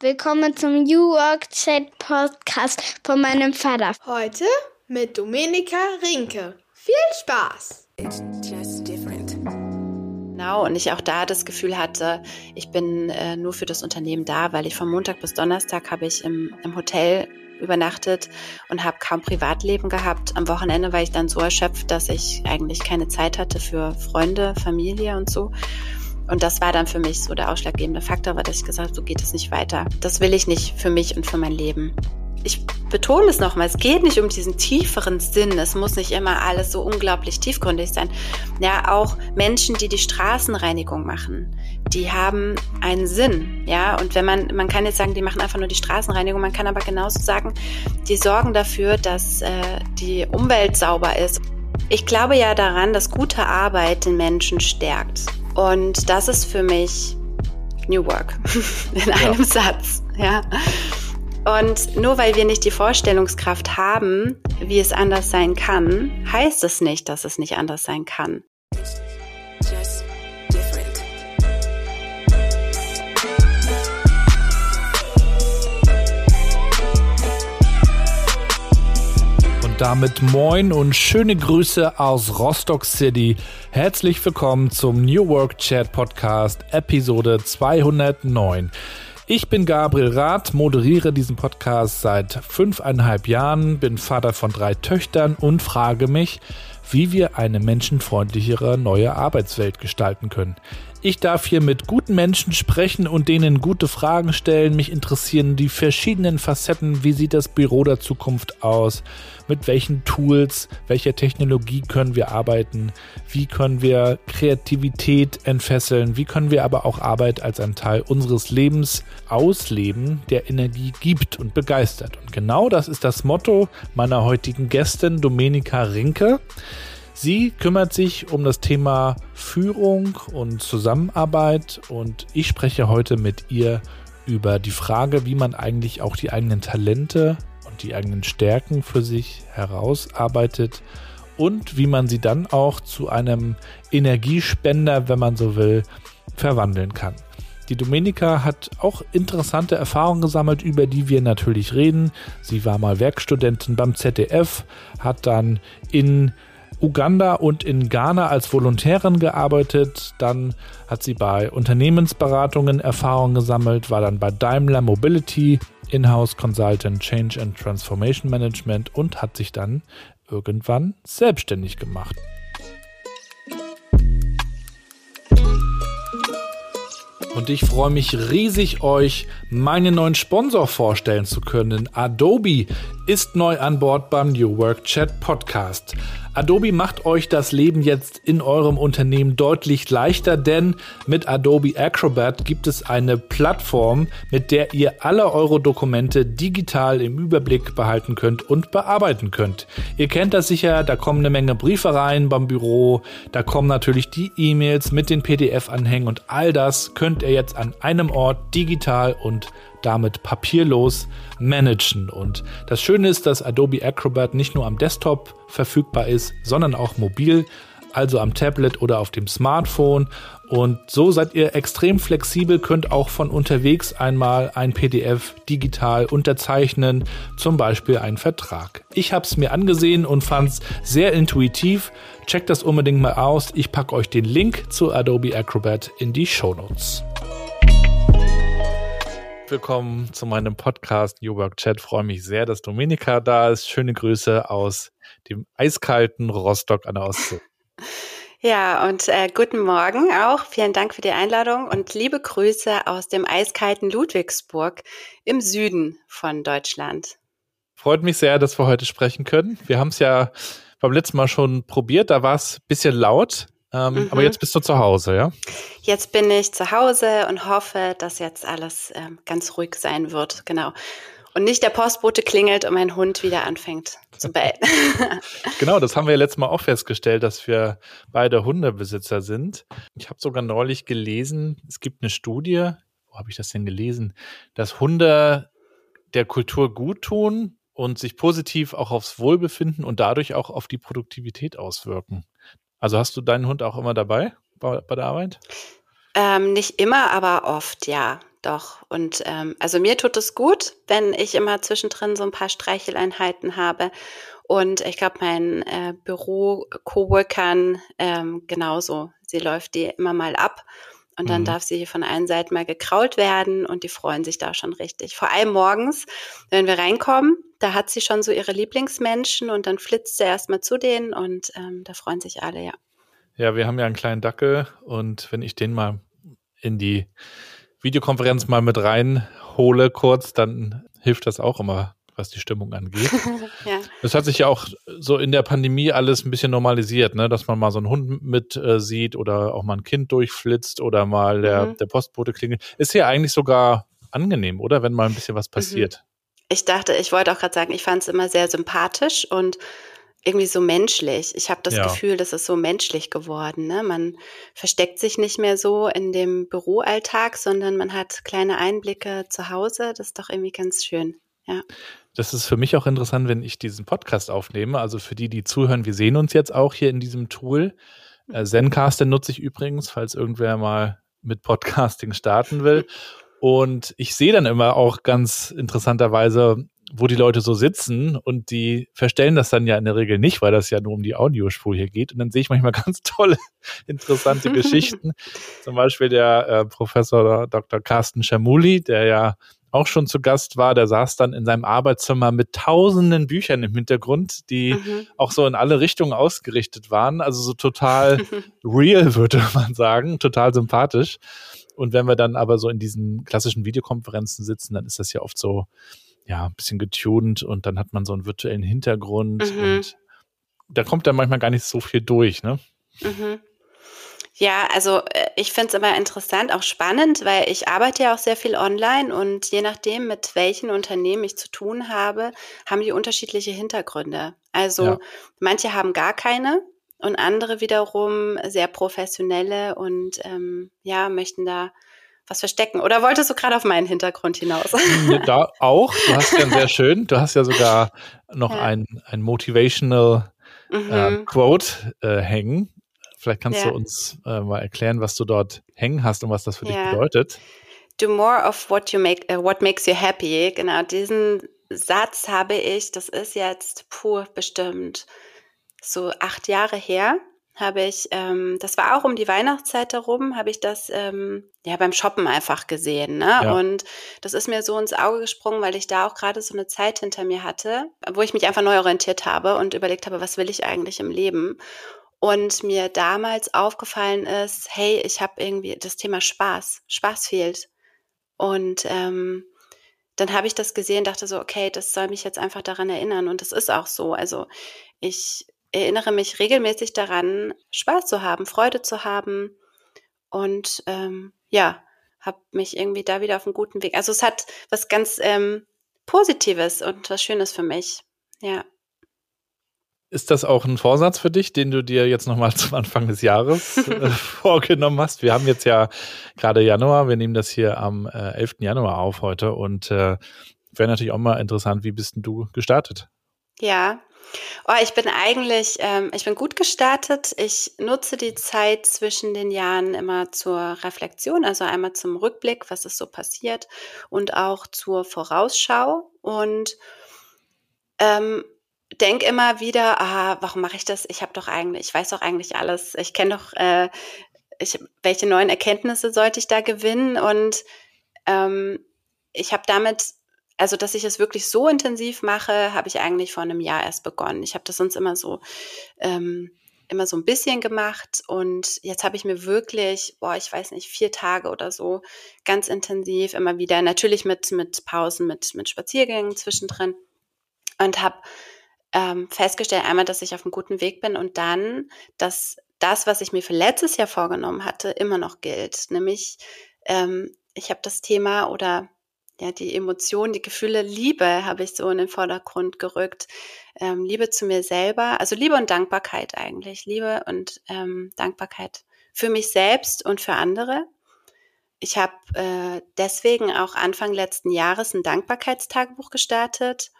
Willkommen zum New Work Chat Podcast von meinem Vater. Heute mit Domenika Rinke. Viel Spaß! Genau, und ich auch da das Gefühl hatte, ich bin äh, nur für das Unternehmen da, weil ich von Montag bis Donnerstag habe ich im, im Hotel übernachtet und habe kaum Privatleben gehabt. Am Wochenende war ich dann so erschöpft, dass ich eigentlich keine Zeit hatte für Freunde, Familie und so. Und das war dann für mich so der ausschlaggebende Faktor, weil ich gesagt habe, so geht es nicht weiter. Das will ich nicht für mich und für mein Leben. Ich betone es nochmal, es geht nicht um diesen tieferen Sinn. Es muss nicht immer alles so unglaublich tiefgründig sein. Ja, auch Menschen, die die Straßenreinigung machen, die haben einen Sinn. Ja, und wenn man, man kann jetzt sagen, die machen einfach nur die Straßenreinigung, man kann aber genauso sagen, die sorgen dafür, dass äh, die Umwelt sauber ist. Ich glaube ja daran, dass gute Arbeit den Menschen stärkt. Und das ist für mich New Work in einem ja. Satz. Ja. Und nur weil wir nicht die Vorstellungskraft haben, wie es anders sein kann, heißt es nicht, dass es nicht anders sein kann. Damit moin und schöne Grüße aus Rostock City. Herzlich willkommen zum New Work Chat Podcast Episode 209. Ich bin Gabriel Rath, moderiere diesen Podcast seit fünfeinhalb Jahren, bin Vater von drei Töchtern und frage mich, wie wir eine menschenfreundlichere neue Arbeitswelt gestalten können. Ich darf hier mit guten Menschen sprechen und denen gute Fragen stellen. Mich interessieren die verschiedenen Facetten. Wie sieht das Büro der Zukunft aus? Mit welchen Tools, welcher Technologie können wir arbeiten? Wie können wir Kreativität entfesseln? Wie können wir aber auch Arbeit als ein Teil unseres Lebens ausleben, der Energie gibt und begeistert? Und genau das ist das Motto meiner heutigen Gästin Domenika Rinke. Sie kümmert sich um das Thema Führung und Zusammenarbeit und ich spreche heute mit ihr über die Frage, wie man eigentlich auch die eigenen Talente und die eigenen Stärken für sich herausarbeitet und wie man sie dann auch zu einem Energiespender, wenn man so will, verwandeln kann. Die Domenica hat auch interessante Erfahrungen gesammelt, über die wir natürlich reden. Sie war mal Werkstudentin beim ZDF, hat dann in Uganda und in Ghana als Volontärin gearbeitet. Dann hat sie bei Unternehmensberatungen Erfahrung gesammelt, war dann bei Daimler Mobility, Inhouse Consultant, Change and Transformation Management und hat sich dann irgendwann selbstständig gemacht. Und ich freue mich riesig, euch meinen neuen Sponsor vorstellen zu können. Adobe ist neu an Bord beim New Work Chat Podcast. Adobe macht euch das Leben jetzt in eurem Unternehmen deutlich leichter, denn mit Adobe Acrobat gibt es eine Plattform, mit der ihr alle eure Dokumente digital im Überblick behalten könnt und bearbeiten könnt. Ihr kennt das sicher, da kommen eine Menge Briefe rein beim Büro, da kommen natürlich die E-Mails mit den PDF-Anhängen und all das könnt ihr jetzt an einem Ort digital und damit papierlos managen. Und das Schöne ist, dass Adobe Acrobat nicht nur am Desktop verfügbar ist, sondern auch mobil, also am Tablet oder auf dem Smartphone. Und so seid ihr extrem flexibel, könnt auch von unterwegs einmal ein PDF digital unterzeichnen, zum Beispiel einen Vertrag. Ich habe es mir angesehen und fand es sehr intuitiv. Checkt das unbedingt mal aus. Ich packe euch den Link zu Adobe Acrobat in die Show Notes. Willkommen zu meinem Podcast New Work Chat. Freue mich sehr, dass Dominika da ist. Schöne Grüße aus dem eiskalten Rostock an der Ostsee. Ja, und äh, guten Morgen auch. Vielen Dank für die Einladung und liebe Grüße aus dem eiskalten Ludwigsburg im Süden von Deutschland. Freut mich sehr, dass wir heute sprechen können. Wir haben es ja beim letzten Mal schon probiert. Da war es ein bisschen laut. Ähm, mhm. Aber jetzt bist du zu Hause, ja? Jetzt bin ich zu Hause und hoffe, dass jetzt alles ähm, ganz ruhig sein wird. Genau. Und nicht der Postbote klingelt und mein Hund wieder anfängt zu bellen. genau, das haben wir ja letztes Mal auch festgestellt, dass wir beide Hundebesitzer sind. Ich habe sogar neulich gelesen, es gibt eine Studie, wo habe ich das denn gelesen, dass Hunde der Kultur gut tun und sich positiv auch aufs Wohlbefinden und dadurch auch auf die Produktivität auswirken. Also hast du deinen Hund auch immer dabei bei, bei der Arbeit? Ähm, nicht immer, aber oft, ja. doch. Und ähm, also mir tut es gut, wenn ich immer zwischendrin so ein paar Streicheleinheiten habe. Und ich glaube, mein äh, Büro-Coworkern ähm, genauso. Sie läuft die immer mal ab. Und dann mhm. darf sie von allen Seiten mal gekrault werden und die freuen sich da schon richtig. Vor allem morgens, wenn wir reinkommen, da hat sie schon so ihre Lieblingsmenschen und dann flitzt sie erstmal zu denen und ähm, da freuen sich alle, ja. Ja, wir haben ja einen kleinen Dackel und wenn ich den mal in die Videokonferenz mal mit reinhole kurz, dann hilft das auch immer was die Stimmung angeht. ja. Das hat sich ja auch so in der Pandemie alles ein bisschen normalisiert, ne? dass man mal so einen Hund mit äh, sieht oder auch mal ein Kind durchflitzt oder mal der, mhm. der Postbote klingelt. Ist ja eigentlich sogar angenehm, oder? Wenn mal ein bisschen was mhm. passiert. Ich dachte, ich wollte auch gerade sagen, ich fand es immer sehr sympathisch und irgendwie so menschlich. Ich habe das ja. Gefühl, das ist so menschlich geworden. Ne? Man versteckt sich nicht mehr so in dem Büroalltag, sondern man hat kleine Einblicke zu Hause. Das ist doch irgendwie ganz schön. Ja. Das ist für mich auch interessant, wenn ich diesen Podcast aufnehme. Also für die, die zuhören, wir sehen uns jetzt auch hier in diesem Tool. Äh, Zencaster nutze ich übrigens, falls irgendwer mal mit Podcasting starten will. Und ich sehe dann immer auch ganz interessanterweise, wo die Leute so sitzen und die verstellen das dann ja in der Regel nicht, weil das ja nur um die Audiospur hier geht. Und dann sehe ich manchmal ganz tolle, interessante Geschichten. Zum Beispiel der äh, Professor Dr. Carsten Schamuli, der ja auch schon zu Gast war, der saß dann in seinem Arbeitszimmer mit tausenden Büchern im Hintergrund, die mhm. auch so in alle Richtungen ausgerichtet waren. Also so total real, würde man sagen, total sympathisch. Und wenn wir dann aber so in diesen klassischen Videokonferenzen sitzen, dann ist das ja oft so, ja, ein bisschen getuned und dann hat man so einen virtuellen Hintergrund mhm. und da kommt dann manchmal gar nicht so viel durch, ne? Mhm. Ja, also äh, ich finde es immer interessant, auch spannend, weil ich arbeite ja auch sehr viel online und je nachdem, mit welchen Unternehmen ich zu tun habe, haben die unterschiedliche Hintergründe. Also ja. manche haben gar keine und andere wiederum sehr professionelle und ähm, ja, möchten da was verstecken. Oder wolltest du gerade auf meinen Hintergrund hinaus? Da auch. Du hast ja sehr schön. Du hast ja sogar noch ja. ein, ein motivational mhm. äh, Quote äh, hängen. Vielleicht kannst ja. du uns äh, mal erklären, was du dort hängen hast und was das für ja. dich bedeutet. Do more of what you make, uh, what makes you happy. Genau, diesen Satz habe ich, das ist jetzt pur bestimmt so acht Jahre her, habe ich, ähm, das war auch um die Weihnachtszeit herum, habe ich das ähm, ja beim Shoppen einfach gesehen. Ne? Ja. Und das ist mir so ins Auge gesprungen, weil ich da auch gerade so eine Zeit hinter mir hatte, wo ich mich einfach neu orientiert habe und überlegt habe, was will ich eigentlich im Leben? Und mir damals aufgefallen ist, hey, ich habe irgendwie das Thema Spaß. Spaß fehlt. Und ähm, dann habe ich das gesehen, dachte so, okay, das soll mich jetzt einfach daran erinnern. Und das ist auch so. Also ich erinnere mich regelmäßig daran, Spaß zu haben, Freude zu haben. Und ähm, ja, habe mich irgendwie da wieder auf einen guten Weg. Also es hat was ganz ähm, Positives und was Schönes für mich. Ja. Ist das auch ein Vorsatz für dich, den du dir jetzt nochmal zum Anfang des Jahres äh, vorgenommen hast? Wir haben jetzt ja gerade Januar, wir nehmen das hier am äh, 11. Januar auf heute und äh, wäre natürlich auch mal interessant, wie bist denn du gestartet? Ja, oh, ich bin eigentlich, ähm, ich bin gut gestartet. Ich nutze die Zeit zwischen den Jahren immer zur Reflexion, also einmal zum Rückblick, was ist so passiert und auch zur Vorausschau und ähm, denk immer wieder, ah, warum mache ich das? Ich habe doch eigentlich, ich weiß doch eigentlich alles. Ich kenne doch, äh, ich, welche neuen Erkenntnisse sollte ich da gewinnen? Und ähm, ich habe damit, also dass ich es wirklich so intensiv mache, habe ich eigentlich vor einem Jahr erst begonnen. Ich habe das sonst immer so ähm, immer so ein bisschen gemacht und jetzt habe ich mir wirklich, boah, ich weiß nicht, vier Tage oder so ganz intensiv immer wieder, natürlich mit mit Pausen, mit mit Spaziergängen zwischendrin und habe ähm, festgestellt, einmal, dass ich auf einem guten Weg bin und dann, dass das, was ich mir für letztes Jahr vorgenommen hatte, immer noch gilt. Nämlich, ähm, ich habe das Thema oder ja, die Emotionen, die Gefühle, Liebe habe ich so in den Vordergrund gerückt. Ähm, Liebe zu mir selber, also Liebe und Dankbarkeit eigentlich. Liebe und ähm, Dankbarkeit für mich selbst und für andere. Ich habe äh, deswegen auch Anfang letzten Jahres ein Dankbarkeitstagebuch gestartet,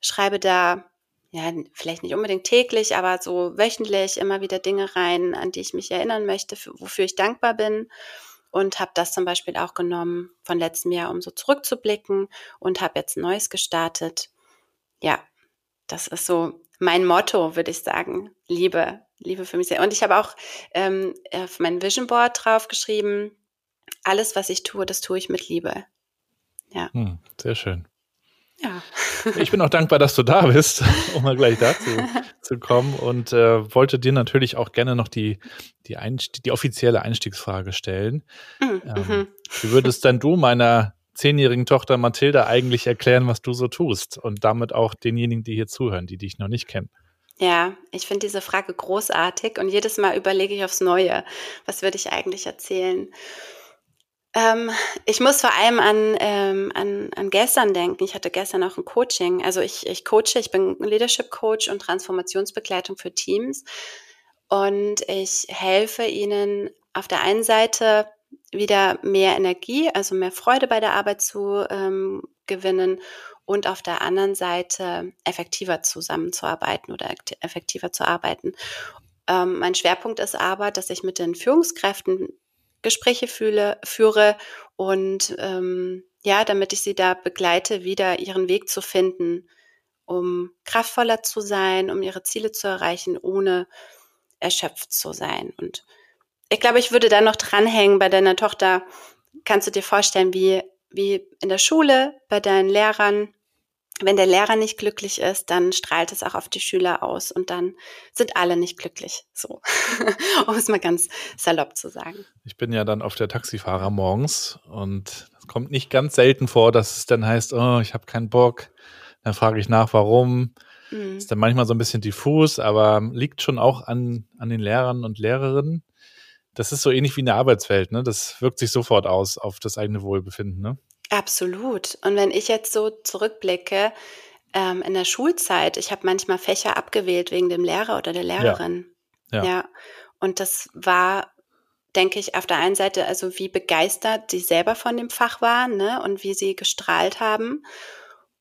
schreibe da ja, vielleicht nicht unbedingt täglich, aber so wöchentlich immer wieder Dinge rein, an die ich mich erinnern möchte, für, wofür ich dankbar bin. und habe das zum Beispiel auch genommen von letztem Jahr, um so zurückzublicken und habe jetzt neues gestartet. Ja, das ist so mein Motto, würde ich sagen. Liebe, Liebe für mich sehr. Und ich habe auch ähm, auf mein Vision Board draufgeschrieben, alles, was ich tue, das tue ich mit Liebe. Ja. Hm, sehr schön. Ja. Ich bin auch dankbar, dass du da bist, um mal gleich dazu zu kommen und äh, wollte dir natürlich auch gerne noch die, die, Einst die offizielle Einstiegsfrage stellen. Mhm. Ähm, mhm. wie würdest denn du meiner zehnjährigen Tochter Mathilda eigentlich erklären, was du so tust und damit auch denjenigen, die hier zuhören, die dich noch nicht kennen? Ja, ich finde diese Frage großartig und jedes Mal überlege ich aufs Neue, was würde ich eigentlich erzählen? Ähm, ich muss vor allem an, ähm, an, an gestern denken. Ich hatte gestern auch ein Coaching. Also ich, ich coache, ich bin Leadership Coach und Transformationsbegleitung für Teams. Und ich helfe ihnen auf der einen Seite wieder mehr Energie, also mehr Freude bei der Arbeit zu ähm, gewinnen und auf der anderen Seite effektiver zusammenzuarbeiten oder effektiver zu arbeiten. Ähm, mein Schwerpunkt ist aber, dass ich mit den Führungskräften Gespräche fühle, führe und ähm, ja, damit ich sie da begleite, wieder ihren Weg zu finden, um kraftvoller zu sein, um ihre Ziele zu erreichen, ohne erschöpft zu sein. Und ich glaube, ich würde da noch dranhängen bei deiner Tochter. Kannst du dir vorstellen, wie, wie in der Schule bei deinen Lehrern wenn der Lehrer nicht glücklich ist, dann strahlt es auch auf die Schüler aus und dann sind alle nicht glücklich. So, um es mal ganz salopp zu sagen. Ich bin ja dann auf der Taxifahrer morgens und es kommt nicht ganz selten vor, dass es dann heißt, oh, ich habe keinen Bock. Dann frage ich nach, warum. Mhm. Ist dann manchmal so ein bisschen diffus, aber liegt schon auch an, an den Lehrern und Lehrerinnen. Das ist so ähnlich wie in der Arbeitswelt, ne? Das wirkt sich sofort aus auf das eigene Wohlbefinden, ne? Absolut. Und wenn ich jetzt so zurückblicke, ähm, in der Schulzeit, ich habe manchmal Fächer abgewählt wegen dem Lehrer oder der Lehrerin. Ja. ja. ja. Und das war, denke ich, auf der einen Seite, also wie begeistert die selber von dem Fach waren ne? und wie sie gestrahlt haben.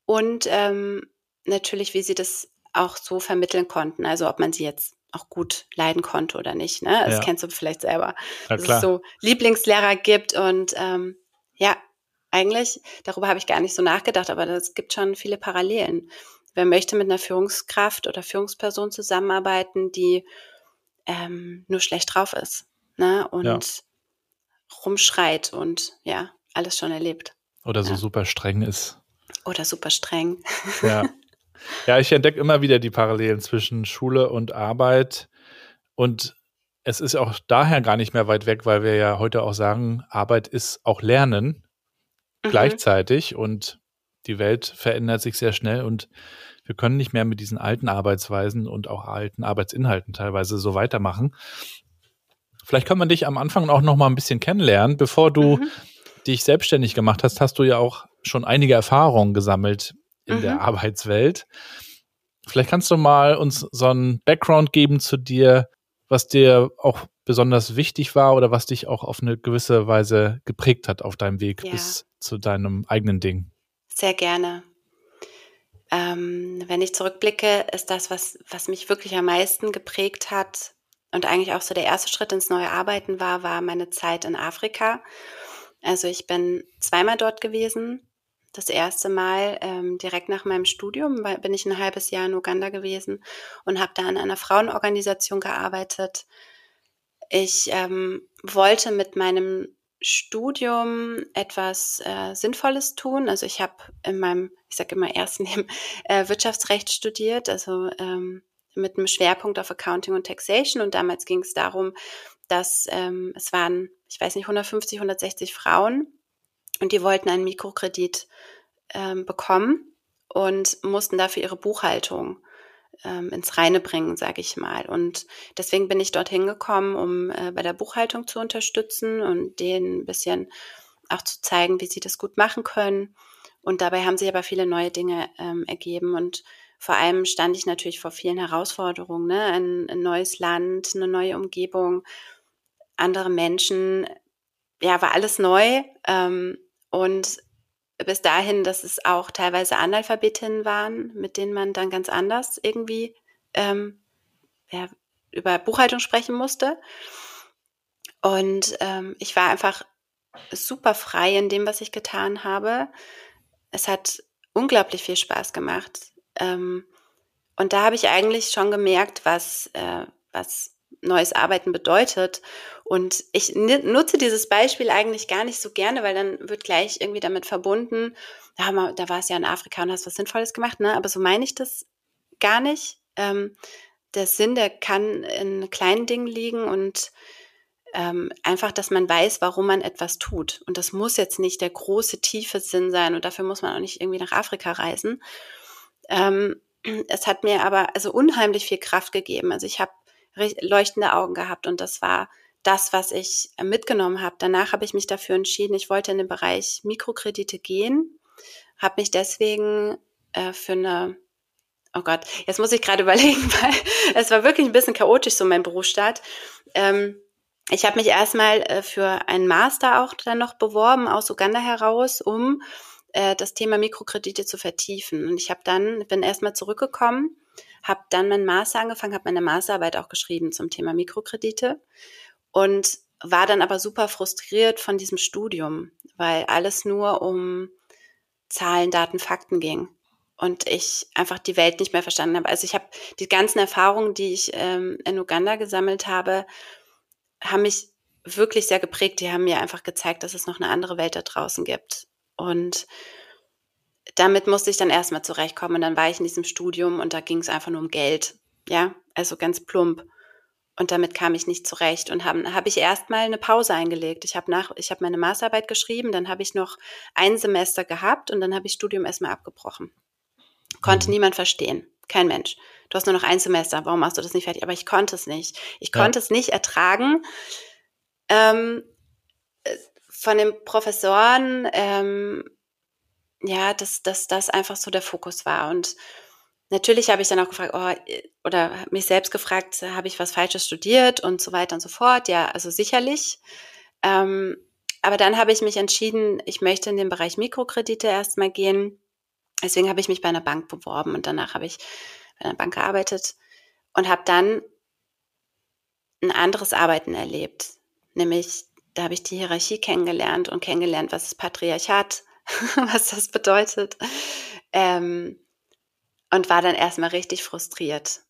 Und ähm, natürlich, wie sie das auch so vermitteln konnten. Also ob man sie jetzt auch gut leiden konnte oder nicht. Ne? Das ja. kennst du vielleicht selber. Dass es so Lieblingslehrer gibt und ähm, ja, eigentlich, darüber habe ich gar nicht so nachgedacht, aber es gibt schon viele Parallelen. Wer möchte mit einer Führungskraft oder Führungsperson zusammenarbeiten, die ähm, nur schlecht drauf ist ne? und ja. rumschreit und ja, alles schon erlebt. Oder so ja. super streng ist. Oder super streng. Ja. Ja, ich entdecke immer wieder die Parallelen zwischen Schule und Arbeit. Und es ist auch daher gar nicht mehr weit weg, weil wir ja heute auch sagen, Arbeit ist auch Lernen mhm. gleichzeitig und die Welt verändert sich sehr schnell und wir können nicht mehr mit diesen alten Arbeitsweisen und auch alten Arbeitsinhalten teilweise so weitermachen. Vielleicht kann man dich am Anfang auch noch mal ein bisschen kennenlernen. Bevor du mhm. dich selbstständig gemacht hast, hast du ja auch schon einige Erfahrungen gesammelt in mhm. der Arbeitswelt. Vielleicht kannst du mal uns so einen Background geben zu dir, was dir auch besonders wichtig war oder was dich auch auf eine gewisse Weise geprägt hat auf deinem Weg ja. bis zu deinem eigenen Ding? Sehr gerne. Ähm, wenn ich zurückblicke, ist das, was, was mich wirklich am meisten geprägt hat und eigentlich auch so der erste Schritt ins neue Arbeiten war, war meine Zeit in Afrika. Also ich bin zweimal dort gewesen. Das erste Mal ähm, direkt nach meinem Studium bin ich ein halbes Jahr in Uganda gewesen und habe da an einer Frauenorganisation gearbeitet. Ich ähm, wollte mit meinem Studium etwas äh, Sinnvolles tun. Also ich habe in meinem, ich sage immer ersten Leben, äh, Wirtschaftsrecht studiert, also ähm, mit einem Schwerpunkt auf Accounting und Taxation. Und damals ging es darum, dass ähm, es waren, ich weiß nicht, 150, 160 Frauen und die wollten einen Mikrokredit ähm, bekommen und mussten dafür ihre Buchhaltung ähm, ins Reine bringen, sage ich mal. Und deswegen bin ich dorthin gekommen, um äh, bei der Buchhaltung zu unterstützen und denen ein bisschen auch zu zeigen, wie sie das gut machen können. Und dabei haben sich aber viele neue Dinge ähm, ergeben und vor allem stand ich natürlich vor vielen Herausforderungen, ne? ein, ein neues Land, eine neue Umgebung, andere Menschen, ja, war alles neu. Ähm, und bis dahin, dass es auch teilweise Analphabetinnen waren, mit denen man dann ganz anders irgendwie ähm, ja, über Buchhaltung sprechen musste. Und ähm, ich war einfach super frei in dem, was ich getan habe. Es hat unglaublich viel Spaß gemacht. Ähm, und da habe ich eigentlich schon gemerkt, was, äh, was neues Arbeiten bedeutet. Und ich nutze dieses Beispiel eigentlich gar nicht so gerne, weil dann wird gleich irgendwie damit verbunden, da, da war es ja in Afrika und hast was Sinnvolles gemacht, ne? Aber so meine ich das gar nicht. Ähm, der Sinn, der kann in kleinen Dingen liegen und ähm, einfach, dass man weiß, warum man etwas tut. Und das muss jetzt nicht der große, tiefe Sinn sein und dafür muss man auch nicht irgendwie nach Afrika reisen. Ähm, es hat mir aber also unheimlich viel Kraft gegeben. Also ich habe leuchtende Augen gehabt und das war das, was ich mitgenommen habe. Danach habe ich mich dafür entschieden, ich wollte in den Bereich Mikrokredite gehen, habe mich deswegen äh, für eine Oh Gott, jetzt muss ich gerade überlegen, weil es war wirklich ein bisschen chaotisch so mein Berufsstart. Ähm, ich habe mich erstmal äh, für einen Master auch dann noch beworben aus Uganda heraus, um äh, das Thema Mikrokredite zu vertiefen. Und ich habe dann, bin erstmal zurückgekommen, habe dann meinen Master angefangen, habe meine Masterarbeit auch geschrieben zum Thema Mikrokredite und war dann aber super frustriert von diesem Studium, weil alles nur um Zahlen, Daten, Fakten ging und ich einfach die Welt nicht mehr verstanden habe. Also ich habe die ganzen Erfahrungen, die ich ähm, in Uganda gesammelt habe, haben mich wirklich sehr geprägt. Die haben mir einfach gezeigt, dass es noch eine andere Welt da draußen gibt. Und damit musste ich dann erstmal zurechtkommen. Und dann war ich in diesem Studium und da ging es einfach nur um Geld. Ja, also ganz plump. Und damit kam ich nicht zurecht und habe hab ich erstmal eine Pause eingelegt. Ich habe nach, ich habe meine Masterarbeit geschrieben, dann habe ich noch ein Semester gehabt und dann habe ich Studium erstmal abgebrochen. Konnte mhm. niemand verstehen. Kein Mensch. Du hast nur noch ein Semester. Warum machst du das nicht fertig? Aber ich konnte es nicht. Ich konnte ja. es nicht ertragen. Ähm, äh, von den Professoren, ähm, ja, dass, dass das einfach so der Fokus war. Und natürlich habe ich dann auch gefragt, oh, oder mich selbst gefragt, habe ich was Falsches studiert und so weiter und so fort. Ja, also sicherlich. Ähm, aber dann habe ich mich entschieden, ich möchte in den Bereich Mikrokredite erstmal gehen Deswegen habe ich mich bei einer Bank beworben und danach habe ich bei einer Bank gearbeitet und habe dann ein anderes Arbeiten erlebt. Nämlich, da habe ich die Hierarchie kennengelernt und kennengelernt, was ist Patriarchat, was das bedeutet. Ähm, und war dann erstmal richtig frustriert.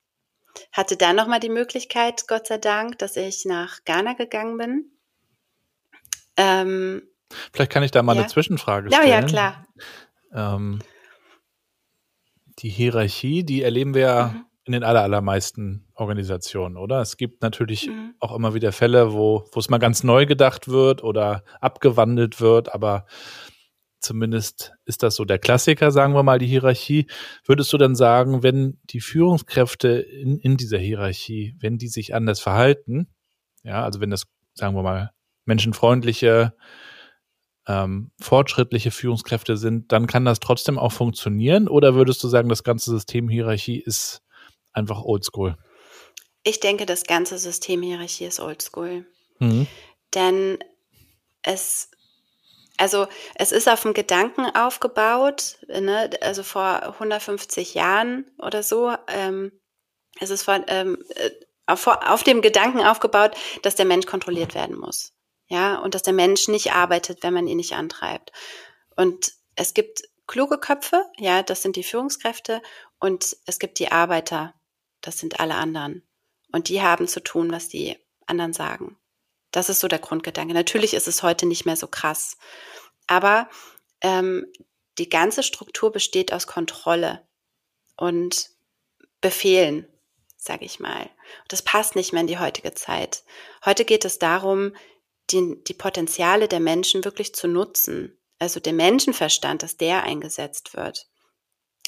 Hatte dann nochmal die Möglichkeit, Gott sei Dank, dass ich nach Ghana gegangen bin. Ähm, Vielleicht kann ich da mal ja. eine Zwischenfrage stellen. Ja, ja, klar. Ähm, die Hierarchie, die erleben wir ja mhm. in den allermeisten Organisationen, oder? Es gibt natürlich mhm. auch immer wieder Fälle, wo es mal ganz neu gedacht wird oder abgewandelt wird, aber zumindest ist das so der Klassiker, sagen wir mal, die Hierarchie. Würdest du dann sagen, wenn die Führungskräfte in, in dieser Hierarchie, wenn die sich anders verhalten, ja, also wenn das, sagen wir mal, menschenfreundliche ähm, fortschrittliche Führungskräfte sind, dann kann das trotzdem auch funktionieren? Oder würdest du sagen, das ganze System Hierarchie ist einfach oldschool? Ich denke, das ganze System Hierarchie ist oldschool. Mhm. Denn es, also es ist auf dem Gedanken aufgebaut, ne? also vor 150 Jahren oder so. Ähm, es ist von, ähm, äh, auf, auf dem Gedanken aufgebaut, dass der Mensch kontrolliert werden muss ja, und dass der Mensch nicht arbeitet, wenn man ihn nicht antreibt. Und es gibt kluge Köpfe, ja, das sind die Führungskräfte, und es gibt die Arbeiter, das sind alle anderen. Und die haben zu tun, was die anderen sagen. Das ist so der Grundgedanke. Natürlich ist es heute nicht mehr so krass, aber ähm, die ganze Struktur besteht aus Kontrolle und Befehlen, sage ich mal. Das passt nicht mehr in die heutige Zeit. Heute geht es darum, die, die Potenziale der Menschen wirklich zu nutzen. Also der Menschenverstand, dass der eingesetzt wird.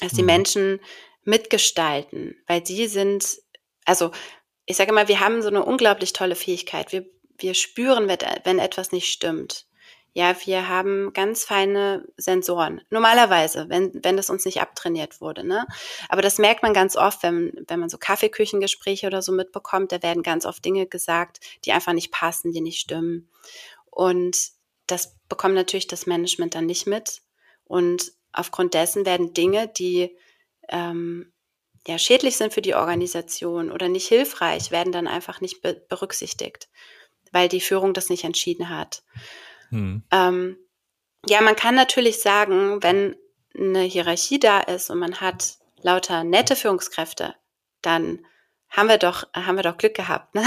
Dass die mhm. Menschen mitgestalten, weil sie sind, also ich sage mal, wir haben so eine unglaublich tolle Fähigkeit. Wir, wir spüren, wenn etwas nicht stimmt. Ja, wir haben ganz feine Sensoren. Normalerweise, wenn, wenn das uns nicht abtrainiert wurde, ne? Aber das merkt man ganz oft, wenn, wenn man so Kaffeeküchengespräche oder so mitbekommt, da werden ganz oft Dinge gesagt, die einfach nicht passen, die nicht stimmen. Und das bekommt natürlich das Management dann nicht mit. Und aufgrund dessen werden Dinge, die ähm, ja, schädlich sind für die Organisation oder nicht hilfreich, werden dann einfach nicht be berücksichtigt, weil die Führung das nicht entschieden hat. Hm. Ähm, ja, man kann natürlich sagen, wenn eine Hierarchie da ist und man hat lauter nette Führungskräfte, dann haben wir doch, haben wir doch Glück gehabt. Ne?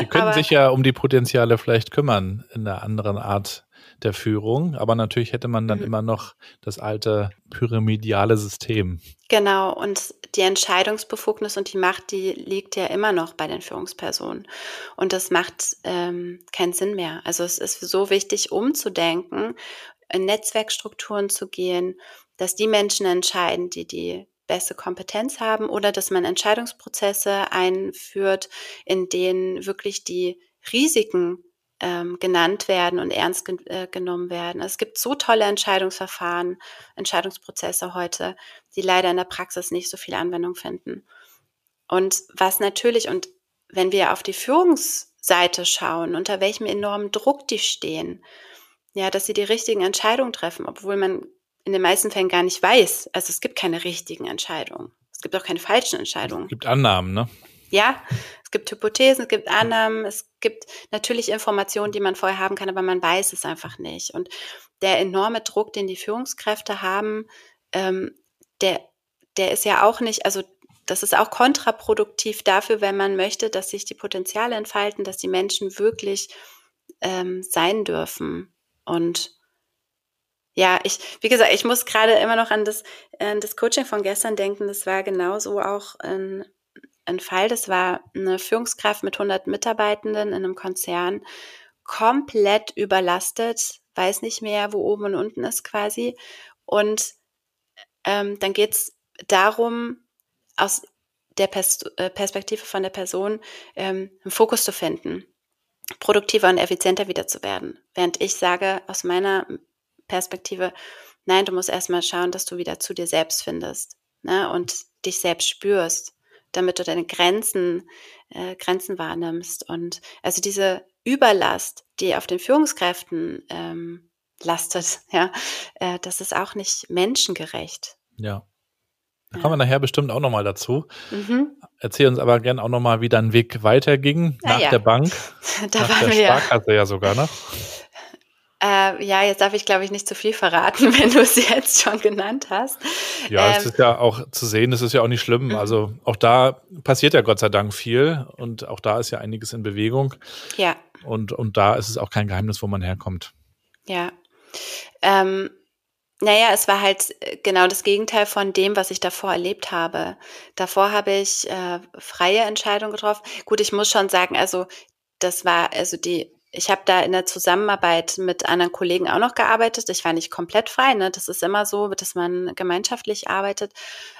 Die können aber, sich ja um die Potenziale vielleicht kümmern in einer anderen Art der Führung, aber natürlich hätte man dann mhm. immer noch das alte pyramidiale System. Genau, und die Entscheidungsbefugnis und die Macht, die liegt ja immer noch bei den Führungspersonen. Und das macht ähm, keinen Sinn mehr. Also es ist so wichtig, umzudenken, in Netzwerkstrukturen zu gehen, dass die Menschen entscheiden, die die beste Kompetenz haben oder dass man Entscheidungsprozesse einführt, in denen wirklich die Risiken ähm, genannt werden und ernst ge äh, genommen werden. Es gibt so tolle Entscheidungsverfahren, Entscheidungsprozesse heute, die leider in der Praxis nicht so viel Anwendung finden. Und was natürlich, und wenn wir auf die Führungsseite schauen, unter welchem enormen Druck die stehen, ja, dass sie die richtigen Entscheidungen treffen, obwohl man in den meisten Fällen gar nicht weiß. Also es gibt keine richtigen Entscheidungen. Es gibt auch keine falschen Entscheidungen. Es gibt Annahmen, ne? Ja, es gibt Hypothesen, es gibt Annahmen, es gibt natürlich Informationen, die man vorher haben kann, aber man weiß es einfach nicht. Und der enorme Druck, den die Führungskräfte haben, ähm, der, der ist ja auch nicht, also das ist auch kontraproduktiv dafür, wenn man möchte, dass sich die Potenziale entfalten, dass die Menschen wirklich ähm, sein dürfen. Und ja, ich, wie gesagt, ich muss gerade immer noch an das, an das Coaching von gestern denken. Das war genauso auch ein, ein Fall. Das war eine Führungskraft mit 100 Mitarbeitenden in einem Konzern, komplett überlastet, weiß nicht mehr, wo oben und unten ist quasi. Und ähm, dann geht es darum, aus der Pers äh, Perspektive von der Person ähm, einen Fokus zu finden, produktiver und effizienter wieder zu werden. Während ich sage, aus meiner Perspektive, nein, du musst erstmal schauen, dass du wieder zu dir selbst findest ne, und dich selbst spürst, damit du deine Grenzen, äh, Grenzen wahrnimmst. Und also diese Überlast, die auf den Führungskräften ähm, lastet, ja, äh, das ist auch nicht menschengerecht. Ja. Da kommen wir nachher bestimmt auch nochmal dazu. Mhm. Erzähl uns aber gern auch nochmal, wie dein Weg weiterging Na nach ja. der Bank. da nach waren der wir Sparkasse ja sogar, ne? Äh, ja, jetzt darf ich, glaube ich, nicht zu viel verraten, wenn du es jetzt schon genannt hast. Ja, ähm, es ist ja auch zu sehen, es ist ja auch nicht schlimm. Mhm. Also auch da passiert ja Gott sei Dank viel und auch da ist ja einiges in Bewegung. Ja. Und, und da ist es auch kein Geheimnis, wo man herkommt. Ja. Ähm, naja, es war halt genau das Gegenteil von dem, was ich davor erlebt habe. Davor habe ich äh, freie Entscheidungen getroffen. Gut, ich muss schon sagen, also das war, also die ich habe da in der Zusammenarbeit mit anderen Kollegen auch noch gearbeitet. Ich war nicht komplett frei, ne? Das ist immer so, dass man gemeinschaftlich arbeitet.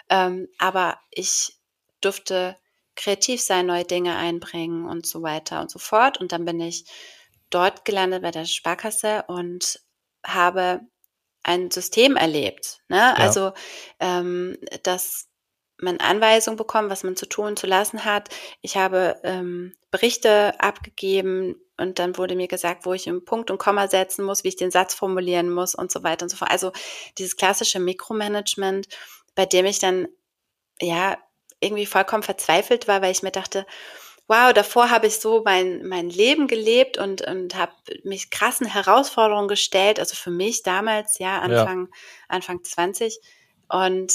Ähm, aber ich durfte kreativ sein, neue Dinge einbringen und so weiter und so fort. Und dann bin ich dort gelandet bei der Sparkasse und habe ein System erlebt. Ne? Ja. Also, ähm, dass man Anweisungen bekommt, was man zu tun, zu lassen hat. Ich habe ähm, Berichte abgegeben, und dann wurde mir gesagt, wo ich einen Punkt und Komma setzen muss, wie ich den Satz formulieren muss und so weiter und so fort. Also dieses klassische Mikromanagement, bei dem ich dann ja irgendwie vollkommen verzweifelt war, weil ich mir dachte, wow, davor habe ich so mein, mein Leben gelebt und, und habe mich krassen Herausforderungen gestellt, also für mich damals, ja, Anfang, ja. Anfang 20. Und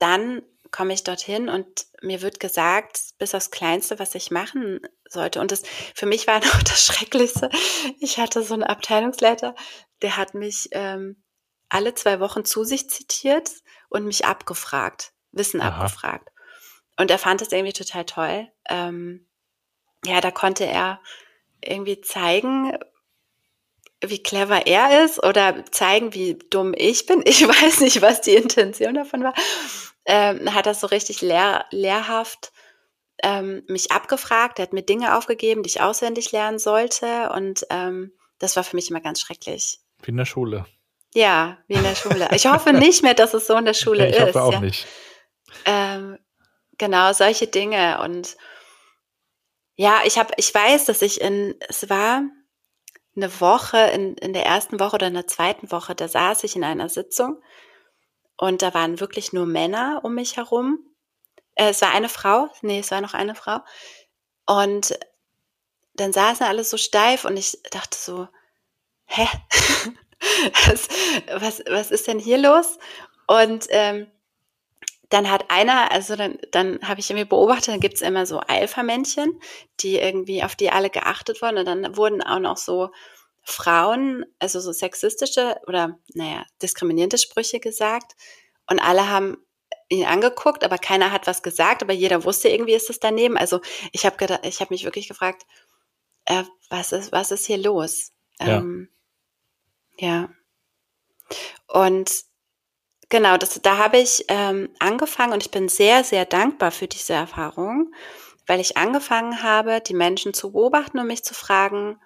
dann komme ich dorthin und mir wird gesagt, bis aufs Kleinste, was ich machen sollte. Und das für mich war noch das Schrecklichste. Ich hatte so einen Abteilungsleiter, der hat mich ähm, alle zwei Wochen zu sich zitiert und mich abgefragt, Wissen Aha. abgefragt. Und er fand es irgendwie total toll. Ähm, ja, da konnte er irgendwie zeigen, wie clever er ist oder zeigen, wie dumm ich bin. Ich weiß nicht, was die Intention davon war. Ähm, hat das so richtig lehr lehrhaft ähm, mich abgefragt. Er hat mir Dinge aufgegeben, die ich auswendig lernen sollte. Und ähm, das war für mich immer ganz schrecklich. Wie in der Schule. Ja, wie in der Schule. Ich hoffe nicht mehr, dass es so in der Schule ich ist. Ich hoffe auch ja. nicht. Ähm, genau, solche Dinge. Und ja, ich habe, ich weiß, dass ich in, es war eine Woche, in, in der ersten Woche oder in der zweiten Woche, da saß ich in einer Sitzung und da waren wirklich nur Männer um mich herum. Äh, es war eine Frau, nee, es war noch eine Frau. Und dann saßen alle so steif und ich dachte so, hä? was, was, was ist denn hier los? Und ähm, dann hat einer, also dann, dann habe ich irgendwie beobachtet, dann gibt's immer so Alpha-Männchen, die irgendwie, auf die alle geachtet wurden. Und dann wurden auch noch so Frauen, also so sexistische oder, naja, diskriminierende Sprüche gesagt. Und alle haben ihn angeguckt, aber keiner hat was gesagt, aber jeder wusste irgendwie ist es daneben. Also ich habe ich habe mich wirklich gefragt, äh, was ist, was ist hier los? Ja. Ähm, ja. Und genau, das, da habe ich ähm, angefangen und ich bin sehr, sehr dankbar für diese Erfahrung, weil ich angefangen habe, die Menschen zu beobachten und mich zu fragen,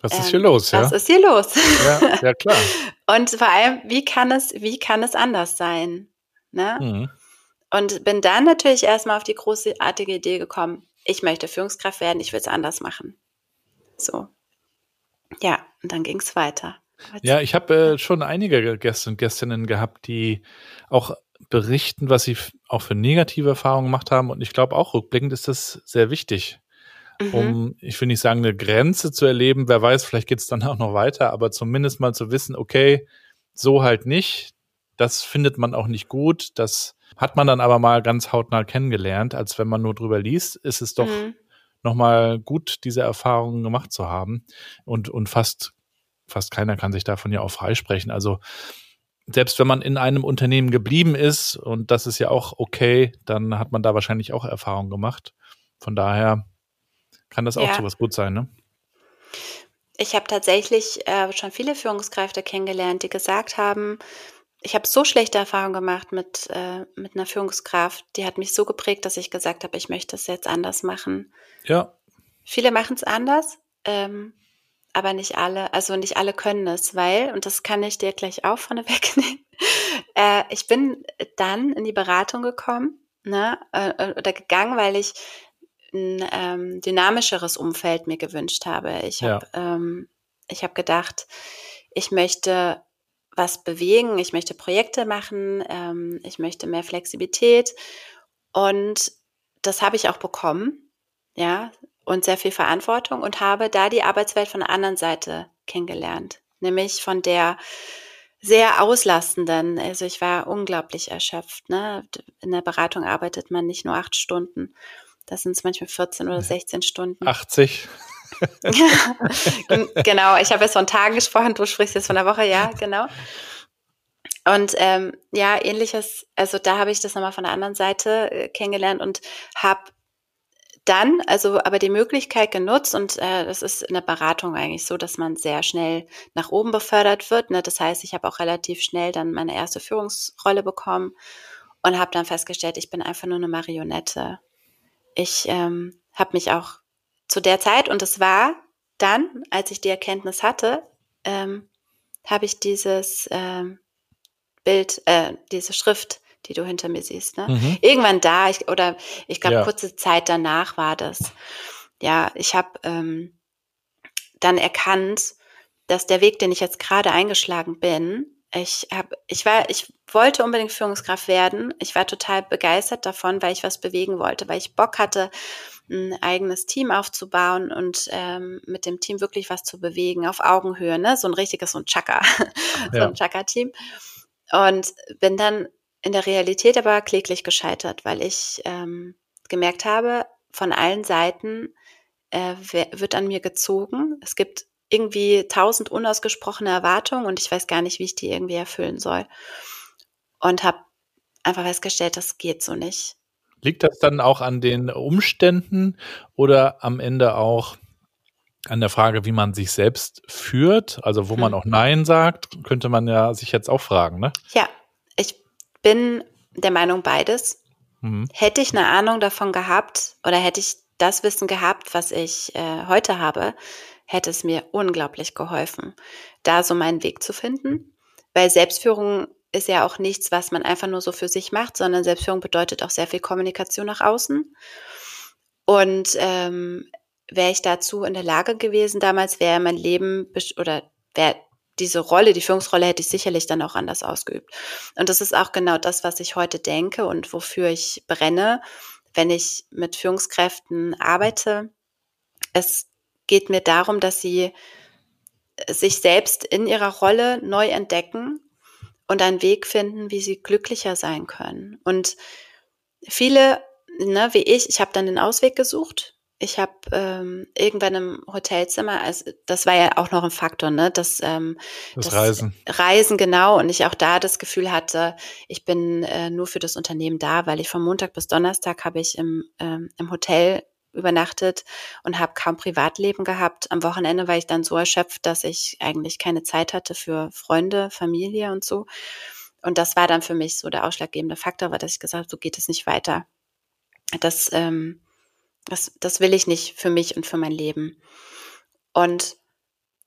Was ist ähm, hier los, ja? was ist hier los? Ja, ja klar. Und vor allem, wie kann es, wie kann es anders sein? Ne? Mhm. Und bin dann natürlich erstmal auf die großartige Idee gekommen, ich möchte Führungskraft werden, ich will es anders machen. So. Ja, und dann ging es weiter. Ja, ich habe äh, schon einige Gäste und Gästinnen gehabt, die auch berichten, was sie auch für negative Erfahrungen gemacht haben. Und ich glaube auch rückblickend ist das sehr wichtig, Mhm. um, ich will nicht sagen, eine Grenze zu erleben. Wer weiß, vielleicht geht es dann auch noch weiter, aber zumindest mal zu wissen, okay, so halt nicht. Das findet man auch nicht gut. Das hat man dann aber mal ganz hautnah kennengelernt, als wenn man nur drüber liest, ist es doch Mhm. nochmal gut, diese Erfahrungen gemacht zu haben. Und, und fast, fast keiner kann sich davon ja auch freisprechen. Also selbst wenn man in einem Unternehmen geblieben ist, und das ist ja auch okay, dann hat man da wahrscheinlich auch Erfahrungen gemacht. Von daher kann das auch Ja. zu was gut sein, ne? Ich habe tatsächlich äh, schon viele Führungskräfte kennengelernt, die gesagt haben, ich habe so schlechte Erfahrungen gemacht mit, äh, mit einer Führungskraft, die hat mich so geprägt, dass ich gesagt habe, ich möchte es jetzt anders machen. Ja, Viele machen es anders, ähm, aber nicht alle, also nicht alle können es, weil, und das kann ich dir gleich auch vorneweg nehmen, äh, ich bin dann in die Beratung gekommen, ne, äh, oder gegangen, weil ich ein ähm, dynamischeres Umfeld mir gewünscht habe. Ich habe ähm, ich habe gedacht, ich möchte was bewegen, ich möchte Projekte machen, ähm, ich möchte mehr Flexibilität und das habe ich auch bekommen, ja, und sehr viel Verantwortung und habe da die Arbeitswelt von der anderen Seite kennengelernt, nämlich von der sehr auslastenden. Also ich war unglaublich erschöpft. Ne? In der Beratung arbeitet man nicht nur acht Stunden, das sind es manchmal 14 oder 16 Stunden. 80. genau, ich habe jetzt von Tagen gesprochen, du sprichst jetzt von der Woche, ja, genau. Und ähm, ja, ähnliches, also da habe ich das nochmal von der anderen Seite äh, kennengelernt und habe dann, also aber die Möglichkeit genutzt und äh, das ist in der Beratung eigentlich so, dass man sehr schnell nach oben befördert wird. Ne? Das heißt, ich habe auch relativ schnell dann meine erste Führungsrolle bekommen und habe dann festgestellt, ich bin einfach nur eine Marionette. Ich ähm, habe mich auch zu der Zeit, und es war dann, als ich die Erkenntnis hatte, ähm, habe ich dieses ähm, Bild, äh, diese Schrift, die du hinter mir siehst, ne? Mhm. irgendwann da, ich, oder ich glaube, Ja. kurze Zeit danach war das. Ja, ich habe ähm, dann erkannt, dass der Weg, den ich jetzt gerade eingeschlagen bin, ich habe, ich war, ich wollte unbedingt Führungskraft werden. Ich war total begeistert davon, weil ich was bewegen wollte, weil ich Bock hatte, ein eigenes Team aufzubauen und ähm, mit dem Team wirklich was zu bewegen auf Augenhöhe, ne? So ein richtiges, so ein Chaka, so Ja. ein Chaka-Team. Und bin dann in der Realität aber kläglich gescheitert, weil ich ähm, gemerkt habe, von allen Seiten äh, wird an mir gezogen. Es gibt irgendwie tausend unausgesprochene Erwartungen und ich weiß gar nicht, wie ich die irgendwie erfüllen soll. Und habe einfach festgestellt, das geht so nicht. Liegt das dann auch an den Umständen oder am Ende auch an der Frage, wie man sich selbst führt? Also wo man Hm. auch Nein sagt, könnte man ja sich jetzt auch fragen, ne? Ja, bin der Meinung beides. Mhm. Hätte ich eine Ahnung davon gehabt oder hätte ich das Wissen gehabt, was ich äh, heute habe, hätte es mir unglaublich geholfen, da so meinen Weg zu finden. Weil Selbstführung ist ja auch nichts, was man einfach nur so für sich macht, sondern Selbstführung bedeutet auch sehr viel Kommunikation nach außen. Und ähm, wäre ich dazu in der Lage gewesen damals, wäre mein Leben oder wäre diese Rolle, die Führungsrolle hätte ich sicherlich dann auch anders ausgeübt. Und das ist auch genau das, was ich heute denke und wofür ich brenne, wenn ich mit Führungskräften arbeite. Es geht mir darum, dass sie sich selbst in ihrer Rolle neu entdecken und einen Weg finden, wie sie glücklicher sein können. Und viele, ne, wie ich, ich habe dann den Ausweg gesucht. Ich habe ähm, irgendwann im Hotelzimmer, also das war ja auch noch ein Faktor, ne, dass ähm, das, das Reisen. Reisen genau und ich auch da das Gefühl hatte, ich bin äh, nur für das Unternehmen da, weil ich von Montag bis Donnerstag habe ich im, ähm, im Hotel übernachtet und habe kaum Privatleben gehabt. Am Wochenende war ich dann so erschöpft, dass ich eigentlich keine Zeit hatte für Freunde, Familie und so. Und das war dann für mich so der ausschlaggebende Faktor, war, dass ich gesagt habe, so geht es nicht weiter. Das, ähm, das, das will ich nicht für mich und für mein Leben. Und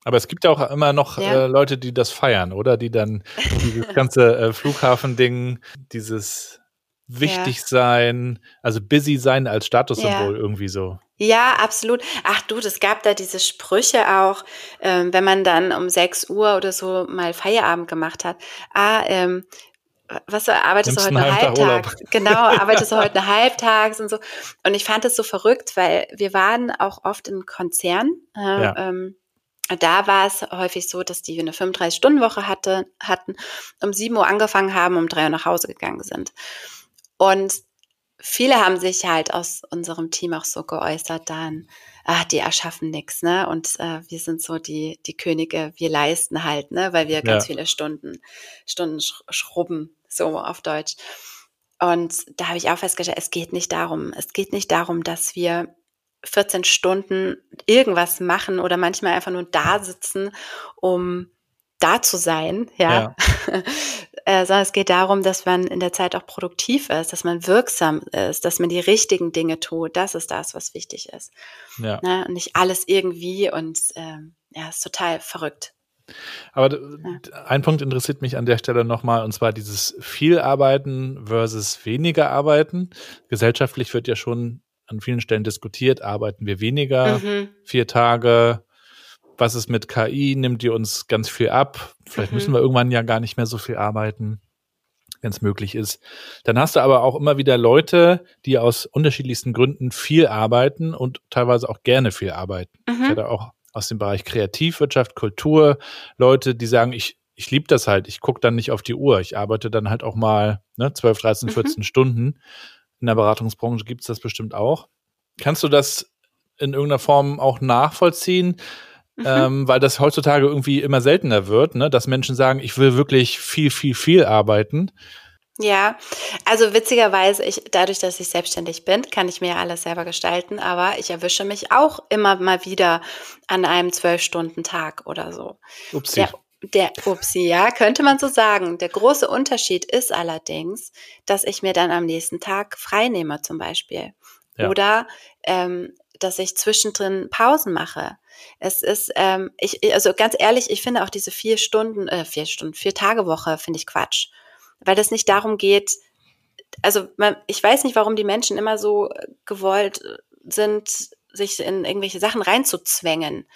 aber es gibt ja auch immer noch ja. äh, Leute, die das feiern, oder? Die dann dieses ganze äh, Flughafen-Ding, dieses wichtig ja. sein, also busy sein als Statussymbol ja. irgendwie so. Ja, absolut. Ach du, es gab da diese Sprüche auch, ähm, wenn man dann um 6 Uhr oder so mal Feierabend gemacht hat. Ah, ähm, was arbeitest du heute einen Halbtag? Genau, arbeitest du heute eine Halbtags und so. Und ich fand es so verrückt, weil wir waren auch oft in Konzernen. Äh, ja. ähm, da war es häufig so, dass die eine 35-Stunden-Woche hatte, hatten, um 7 Uhr angefangen haben, um 3 Uhr nach Hause gegangen sind. Und viele haben sich halt aus unserem Team auch so geäußert dann, ah, die erschaffen nichts, ne? Und äh, wir sind so die, die Könige, wir leisten halt, ne? Weil wir ganz ja. viele Stunden, Stunden schrubben, so auf Deutsch. Und da habe ich auch festgestellt, es geht nicht darum, es geht nicht darum, dass wir 14 Stunden irgendwas machen oder manchmal einfach nur da sitzen, um da zu sein, ja. ja. äh, sondern es geht darum, dass man in der Zeit auch produktiv ist, dass man wirksam ist, dass man die richtigen Dinge tut. Das ist das, was wichtig ist. Ja. Ne? Und nicht alles irgendwie und ähm, ja, ist total verrückt. Aber ja. ein Punkt interessiert mich an der Stelle nochmal, und zwar dieses viel Arbeiten versus weniger Arbeiten. Gesellschaftlich wird ja schon an vielen Stellen diskutiert, arbeiten wir weniger, mhm. vier Tage, was ist mit KI? Nimmt die uns ganz viel ab? Vielleicht mhm. müssen wir irgendwann ja gar nicht mehr so viel arbeiten, wenn es möglich ist. Dann hast du aber auch immer wieder Leute, die aus unterschiedlichsten Gründen viel arbeiten und teilweise auch gerne viel arbeiten. Mhm. Ich hatte auch aus dem Bereich Kreativwirtschaft, Kultur Leute, die sagen, ich, ich liebe das halt, ich gucke dann nicht auf die Uhr, ich arbeite dann halt auch mal ne, 12, 13, 14 mhm. Stunden. In der Beratungsbranche gibt es das bestimmt auch. Kannst du das in irgendeiner Form auch nachvollziehen? Mhm. Ähm, weil das heutzutage irgendwie immer seltener wird, ne? dass Menschen sagen, ich will wirklich viel, viel, viel arbeiten. Ja, also witzigerweise, ich, dadurch, dass ich selbstständig bin, kann ich mir alles selber gestalten, aber ich erwische mich auch immer mal wieder an einem Zwölf-Stunden-Tag oder so. Upsi. Der, der Upsi, ja, könnte man so sagen. Der große Unterschied ist allerdings, dass ich mir dann am nächsten Tag freinehme zum Beispiel. Ja. Oder ähm, dass ich zwischendrin Pausen mache. Es ist, ähm, ich, also ganz ehrlich, ich finde auch diese vier Stunden, äh, vier Stunden, vier Tage Woche finde ich Quatsch, weil das nicht darum geht. Also man, ich weiß nicht, warum die Menschen immer so gewollt sind, sich in irgendwelche Sachen reinzuzwängen.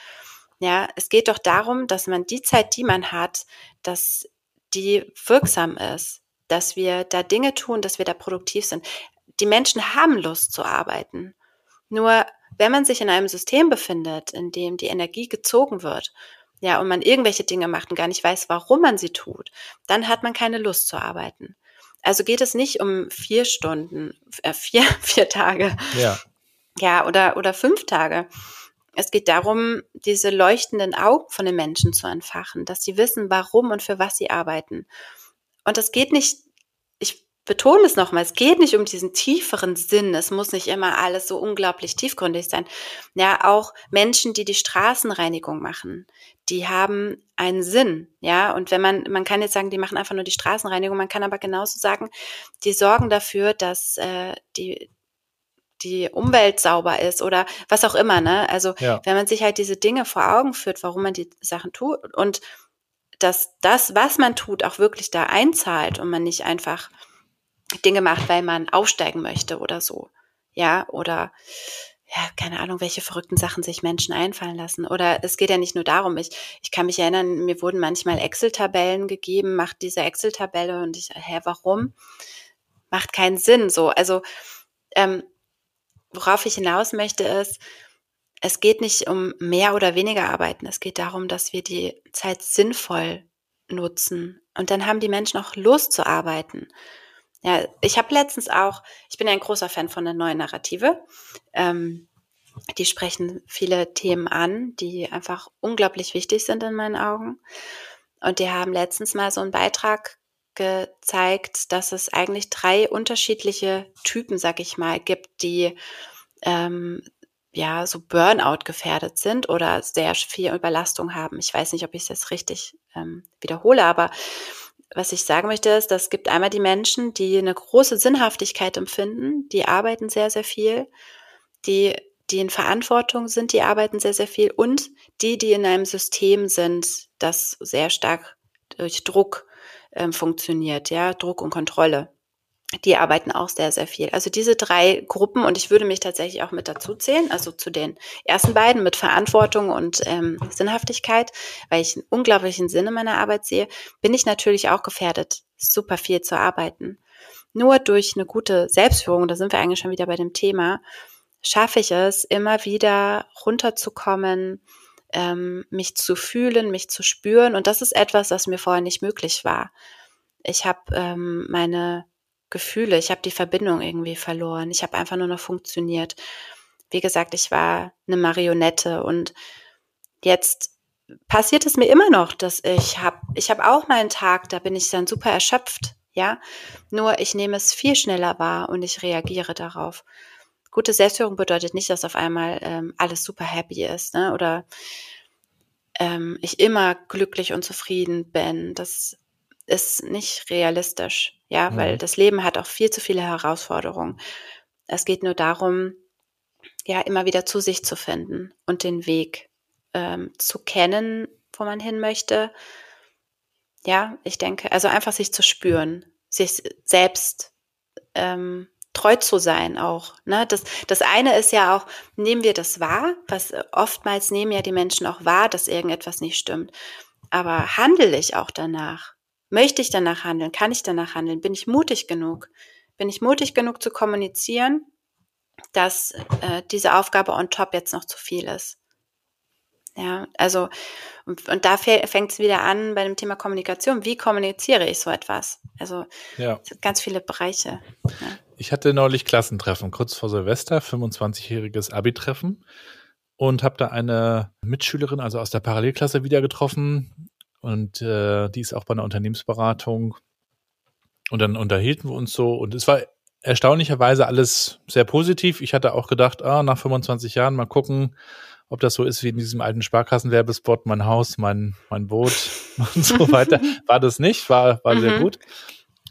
Ja, es geht doch darum, dass man die Zeit, die man hat, dass die wirksam ist, dass wir da Dinge tun, dass wir da produktiv sind. Die Menschen haben Lust zu arbeiten. Nur wenn man sich in einem System befindet, in dem die Energie gezogen wird, ja, und man irgendwelche Dinge macht und gar nicht weiß, warum man sie tut, dann hat man keine Lust zu arbeiten. Also geht es nicht um vier Stunden, äh, vier, vier Tage. Ja. Ja, oder, oder fünf Tage. Es geht darum, diese leuchtenden Augen von den Menschen zu entfachen, dass sie wissen, warum und für was sie arbeiten. Und das geht nicht, ich betone es nochmal, es geht nicht um diesen tieferen Sinn. Es muss nicht immer alles so unglaublich tiefgründig sein. Ja, auch Menschen, die die Straßenreinigung machen, die haben einen Sinn. Ja, und wenn man, man kann jetzt sagen, die machen einfach nur die Straßenreinigung, man kann aber genauso sagen, die sorgen dafür, dass äh, die, die Umwelt sauber ist oder was auch immer, ne? Also, ja. wenn man sich halt diese Dinge vor Augen führt, warum man die Sachen tut und dass das, was man tut, auch wirklich da einzahlt und man nicht einfach Dinge macht, weil man aufsteigen möchte oder so. Ja, oder ja, keine Ahnung, welche verrückten Sachen sich Menschen einfallen lassen. Oder es geht ja nicht nur darum, ich, ich kann mich erinnern, mir wurden manchmal Excel-Tabellen gegeben, macht diese Excel-Tabelle und ich, hä, warum? Macht keinen Sinn. So, also ähm, worauf ich hinaus möchte, ist, es geht nicht um mehr oder weniger arbeiten. Es geht darum, dass wir die Zeit sinnvoll nutzen. Und dann haben die Menschen auch Lust zu arbeiten. Ja, ich habe letztens auch, ich bin ja ein großer Fan von der neuen Narrative. Ähm, die sprechen viele Themen an, die einfach unglaublich wichtig sind in meinen Augen. Und die haben letztens mal so einen Beitrag gezeigt, dass es eigentlich drei unterschiedliche Typen, sag ich mal, gibt, die ähm, ja so Burnout gefährdet sind oder sehr viel Überlastung haben. Ich weiß nicht, ob ich es jetzt richtig ähm, wiederhole, aber was ich sagen möchte, ist, dass es gibt einmal die Menschen, die eine große Sinnhaftigkeit empfinden, die arbeiten sehr, sehr viel, die, die in Verantwortung sind, die arbeiten sehr, sehr viel und die, die in einem System sind, das sehr stark durch Druck ähm, funktioniert, ja, Druck und Kontrolle. Die arbeiten auch sehr, sehr viel. Also diese drei Gruppen, und ich würde mich tatsächlich auch mit dazu zählen, also zu den ersten beiden mit Verantwortung und ähm, Sinnhaftigkeit, weil ich einen unglaublichen Sinn in meiner Arbeit sehe, bin ich natürlich auch gefährdet, super viel zu arbeiten. Nur durch eine gute Selbstführung, da sind wir eigentlich schon wieder bei dem Thema, schaffe ich es, immer wieder runterzukommen, ähm, mich zu fühlen, mich zu spüren. Und das ist etwas, was mir vorher nicht möglich war. Ich habe ähm, meine Gefühle, ich habe die Verbindung irgendwie verloren. Ich habe einfach nur noch funktioniert. Wie gesagt, ich war eine Marionette und jetzt passiert es mir immer noch, dass ich habe, ich habe auch mal einen Tag, da bin ich dann super erschöpft, ja. Nur ich nehme es viel schneller wahr und ich reagiere darauf. Gute Selbstführung bedeutet nicht, dass auf einmal ähm, alles super happy ist, ne? Oder ähm, ich immer glücklich und zufrieden bin. Das ist nicht realistisch, ja, mhm. weil das Leben hat auch viel zu viele Herausforderungen. Es geht nur darum, ja, immer wieder zu sich zu finden und den Weg ähm, zu kennen, wo man hin möchte. Ja, ich denke, also einfach sich zu spüren, sich selbst ähm, treu zu sein auch. Ne? Das, das eine ist ja auch, nehmen wir das wahr, was oftmals nehmen ja die Menschen auch wahr, dass irgendetwas nicht stimmt. Aber handle ich auch danach? Möchte ich danach handeln? Kann ich danach handeln? Bin ich mutig genug? Bin ich mutig genug zu kommunizieren, dass äh, diese Aufgabe on top jetzt noch zu viel ist? Ja, also, und, und da fängt es wieder an bei dem Thema Kommunikation. Wie kommuniziere ich so etwas? Also, ja. ganz viele Bereiche. Ja. Ich hatte neulich Klassentreffen, kurz vor Silvester, 25-jähriges Abi-Treffen und habe da eine Mitschülerin, also aus der Parallelklasse, wieder getroffen. Und äh, die ist auch bei einer Unternehmensberatung. Und dann unterhielten wir uns so. Und es war erstaunlicherweise alles sehr positiv. Ich hatte auch gedacht, ah, nach 25 Jahren mal gucken, ob das so ist wie in diesem alten Sparkassenwerbespot, mein Haus, mein, mein Boot und so weiter. War das nicht, war, war mhm. sehr gut.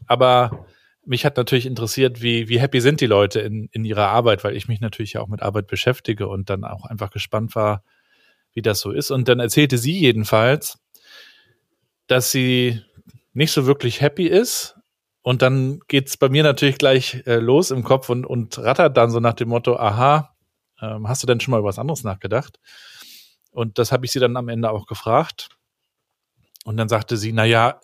Aber mich hat natürlich interessiert, wie, wie happy sind die Leute in, in ihrer Arbeit, weil ich mich natürlich ja auch mit Arbeit beschäftige und dann auch einfach gespannt war, wie das so ist. Und dann erzählte sie jedenfalls, dass sie nicht so wirklich happy ist. Und dann geht's bei mir natürlich gleich äh, los im Kopf und, und rattert dann so nach dem Motto, aha, ähm, hast du denn schon mal über was anderes nachgedacht? Und das habe ich sie dann am Ende auch gefragt. Und dann sagte sie, na ja,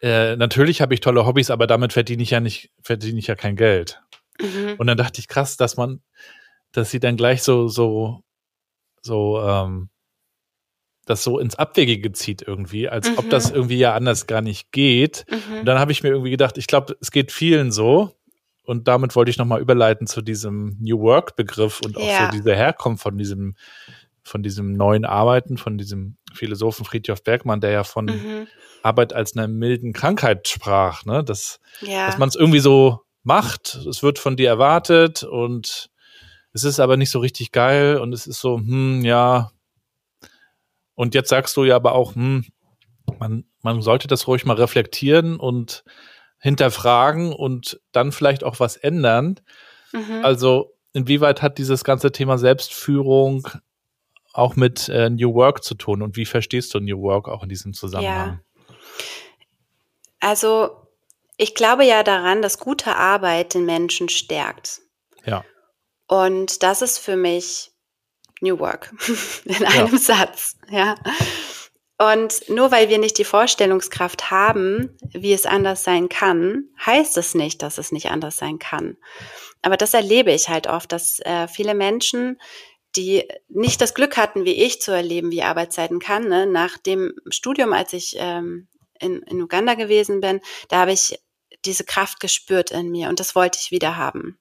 äh, natürlich habe ich tolle Hobbys, aber damit verdiene ich ja nicht, verdiene ich ja kein Geld. Mhm. Und dann dachte ich, krass, dass man, dass sie dann gleich so, so, so, ähm, das so ins Abwegige zieht irgendwie, als mhm. ob das irgendwie ja anders gar nicht geht. Mhm. Und dann habe ich mir irgendwie gedacht, ich glaube, es geht vielen so. Und damit wollte ich nochmal überleiten zu diesem New Work Begriff und auch ja. so diese Herkunft von diesem, von diesem neuen Arbeiten, von diesem Philosophen Friedhof Bergmann, der ja von mhm. Arbeit als einer milden Krankheit sprach, ne? Dass, ja. dass man es irgendwie so macht, es wird von dir erwartet und es ist aber nicht so richtig geil und es ist so, hm, ja. Und jetzt sagst du ja aber auch, hm, man, man sollte das ruhig mal reflektieren und hinterfragen und dann vielleicht auch was ändern. Mhm. Also inwieweit hat dieses ganze Thema Selbstführung auch mit äh, New Work zu tun und wie verstehst du New Work auch in diesem Zusammenhang? Ja. Also ich glaube ja daran, dass gute Arbeit den Menschen stärkt. Ja. Und das ist für mich New Work in einem ja. Satz, ja. Und nur weil wir nicht die Vorstellungskraft haben, wie es anders sein kann, heißt es nicht, dass es nicht anders sein kann. Aber das erlebe ich halt oft, dass äh, viele Menschen die nicht das Glück hatten, wie ich zu erleben, wie Arbeitszeiten kann. Ne? Nach dem Studium, als ich ähm, in, in Uganda gewesen bin, da habe ich diese Kraft gespürt in mir und das wollte ich wieder haben.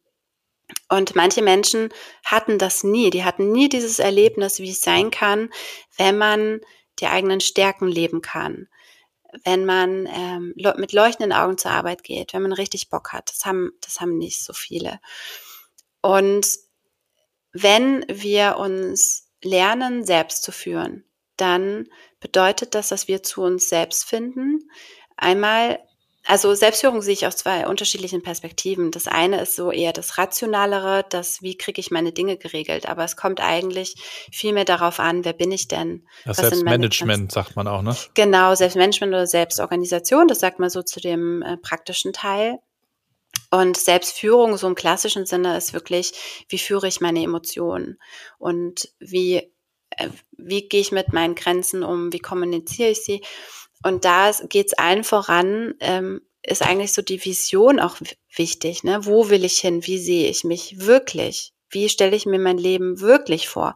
Und manche Menschen hatten das nie. Die hatten nie dieses Erlebnis, wie es sein kann, wenn man die eigenen Stärken leben kann. Wenn man ähm, mit leuchtenden Augen zur Arbeit geht, wenn man richtig Bock hat. Das haben, das haben nicht so viele. Und wenn wir uns lernen, selbst zu führen, dann bedeutet das, dass wir zu uns selbst finden. Einmal also Selbstführung sehe ich aus zwei unterschiedlichen Perspektiven. Das eine ist so eher das Rationalere, das wie kriege ich meine Dinge geregelt. Aber es kommt eigentlich viel mehr darauf an, wer bin ich denn? Das Selbstmanagement sagt man auch, ne? Genau, Selbstmanagement oder Selbstorganisation, das sagt man so zu dem äh, praktischen Teil. Und Selbstführung, so im klassischen Sinne, ist wirklich, wie führe ich meine Emotionen und wie, äh, wie gehe ich mit meinen Grenzen um, wie kommuniziere ich sie. Und da geht es allen voran, ähm, ist eigentlich so die Vision auch wichtig. Ne? Wo will ich hin? Wie sehe ich mich wirklich? Wie stelle ich mir mein Leben wirklich vor?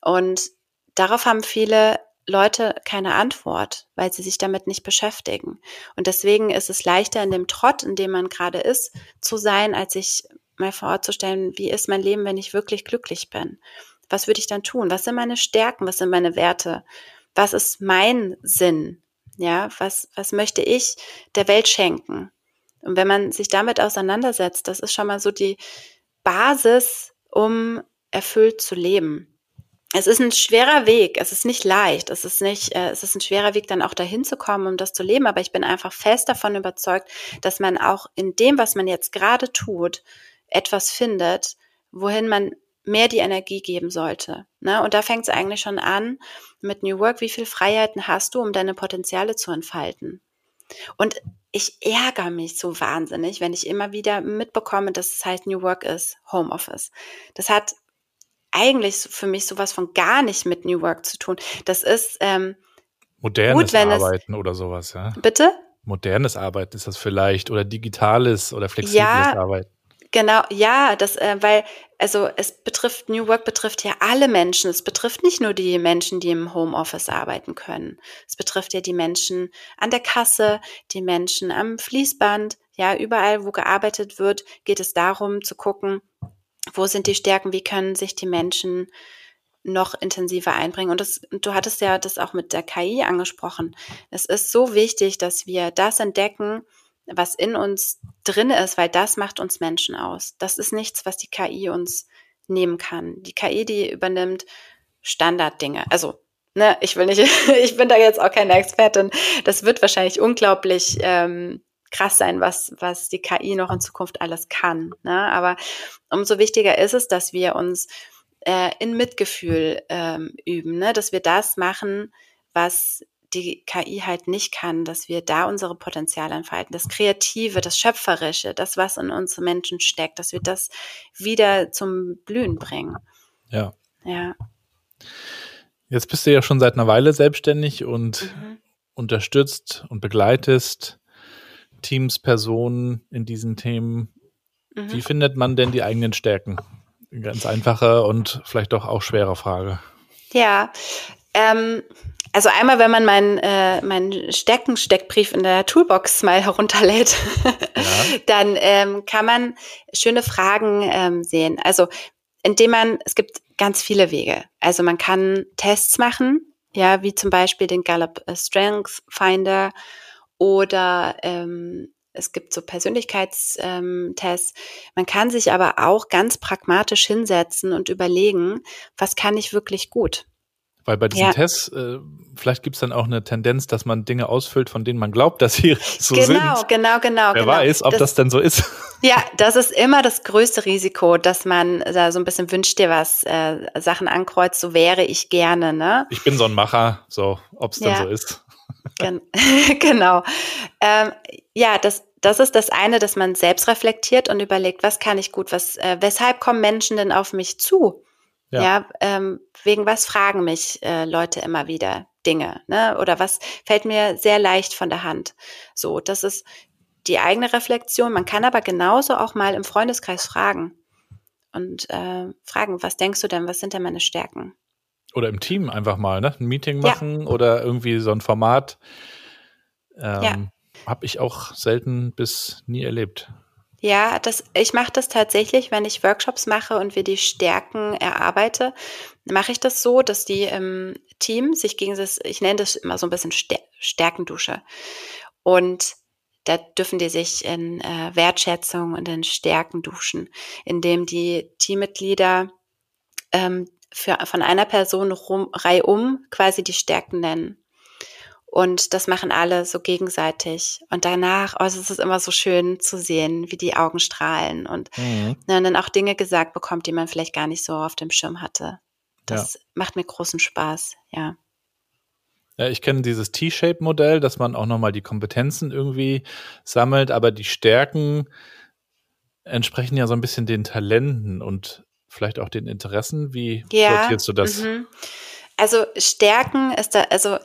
Und darauf haben viele Leute keine Antwort, weil sie sich damit nicht beschäftigen. Und deswegen ist es leichter in dem Trott, in dem man gerade ist, zu sein, als sich mal vorzustellen, wie ist mein Leben, wenn ich wirklich glücklich bin? Was würde ich dann tun? Was sind meine Stärken? Was sind meine Werte? Was ist mein Sinn? Ja, was, was möchte ich der Welt schenken? Und wenn man sich damit auseinandersetzt, das ist schon mal so die Basis, um erfüllt zu leben. Es ist ein schwerer Weg, es ist nicht leicht, es ist nicht, äh, es ist ein schwerer Weg, dann auch dahin zu kommen, um das zu leben, aber ich bin einfach fest davon überzeugt, dass man auch in dem, was man jetzt gerade tut, etwas findet, wohin man mehr die Energie geben sollte. Ne? Und da fängt es eigentlich schon an mit New Work. Wie viel Freiheiten hast du, um deine Potenziale zu entfalten? Und ich ärgere mich so wahnsinnig, wenn ich immer wieder mitbekomme, dass es halt New Work ist, Homeoffice. Das hat eigentlich für mich sowas von gar nicht mit New Work zu tun. Das ist ähm, modernes gut, Arbeiten oder sowas, ja. Bitte? Modernes Arbeiten ist das vielleicht oder digitales oder flexibles ja, Arbeiten. Genau, ja, das, äh, weil, also es betrifft, New Work betrifft ja alle Menschen. Es betrifft nicht nur die Menschen, die im Homeoffice arbeiten können. Es betrifft ja die Menschen an der Kasse, die Menschen am Fließband, ja, überall, wo gearbeitet wird, geht es darum zu gucken, wo sind die Stärken, wie können sich die Menschen noch intensiver einbringen. Und das, du hattest ja das auch mit der KI angesprochen. Es ist so wichtig, dass wir das entdecken, was in uns drin ist, weil das macht uns Menschen aus. Das ist nichts, was die KI uns nehmen kann. Die KI, die übernimmt Standarddinge. Also, ne, ich will nicht, ich bin da jetzt auch keine Expertin. Das wird wahrscheinlich unglaublich ähm, krass sein, was, was die KI noch in Zukunft alles kann. Ne? Aber umso wichtiger ist es, dass wir uns äh, in Mitgefühl ähm, üben, ne? dass wir das machen, was die KI halt nicht kann, dass wir da unsere Potenziale entfalten, das Kreative, das Schöpferische, das, was in uns Menschen steckt, dass wir das wieder zum Blühen bringen. Ja. Ja. Jetzt bist du ja schon seit einer Weile selbstständig und mhm. unterstützt und begleitest Teams, Personen in diesen Themen. Mhm. Wie findet man denn die eigenen Stärken? Ganz einfache und vielleicht doch auch schwere Frage. Ja, ähm, also einmal, wenn man meinen äh, mein Stecken-Steckbrief in der Toolbox mal herunterlädt, ja. dann ähm, kann man schöne Fragen ähm, sehen. Also indem man, es gibt ganz viele Wege. Also man kann Tests machen, ja, wie zum Beispiel den Gallup äh, Strength Finder oder ähm, es gibt so Persönlichkeitstests. Ähm, man kann sich aber auch ganz pragmatisch hinsetzen und überlegen, was kann ich wirklich gut? Weil bei diesen ja. Tests, äh, vielleicht gibt es dann auch eine Tendenz, dass man Dinge ausfüllt, von denen man glaubt, dass sie so genau, sind. Genau, genau, genau. Wer genau. weiß, ob das, das denn so ist. Ja, das ist immer das größte Risiko, dass man da so ein bisschen wünscht dir was, äh, Sachen ankreuzt, so wäre ich gerne, ne? Ich bin so ein Macher, so, ob es denn ja. so ist. Gen genau. Ähm, ja, das, das ist das eine, dass man selbst reflektiert und überlegt, was kann ich gut, was, äh, weshalb kommen Menschen denn auf mich zu? Ja, ja ähm, wegen was fragen mich äh, Leute immer wieder Dinge, ne? Oder was fällt mir sehr leicht von der Hand? So, das ist die eigene Reflexion. Man kann aber genauso auch mal im Freundeskreis fragen. und äh, fragen, was denkst du denn, was sind denn meine Stärken? Oder im Team einfach mal, ne? Ein Meeting machen ja. oder irgendwie so ein Format. Ähm, ja. Habe ich auch selten bis nie erlebt. Ja, das, ich mache das tatsächlich, wenn ich Workshops mache und wir die Stärken erarbeite, mache ich das so, dass die im Team sich gegen das, ich nenne das immer so ein bisschen Stärkendusche. Und da dürfen die sich in äh, Wertschätzung und in Stärken duschen, indem die Teammitglieder ähm, für, von einer Person rum, reihum quasi die Stärken nennen. Und das machen alle so gegenseitig. Und danach, oh, es ist immer so schön zu sehen, wie die Augen strahlen und mhm. Ne, dann auch Dinge gesagt bekommt, die man vielleicht gar nicht so auf dem Schirm hatte. Das ja. macht mir großen Spaß, ja. Ja, ich kenne dieses T-Shape-Modell, dass man auch nochmal die Kompetenzen irgendwie sammelt, aber die Stärken entsprechen ja so ein bisschen den Talenten und vielleicht auch den Interessen. Wie ja, sortierst du das? Mhm. Also Stärken ist da, also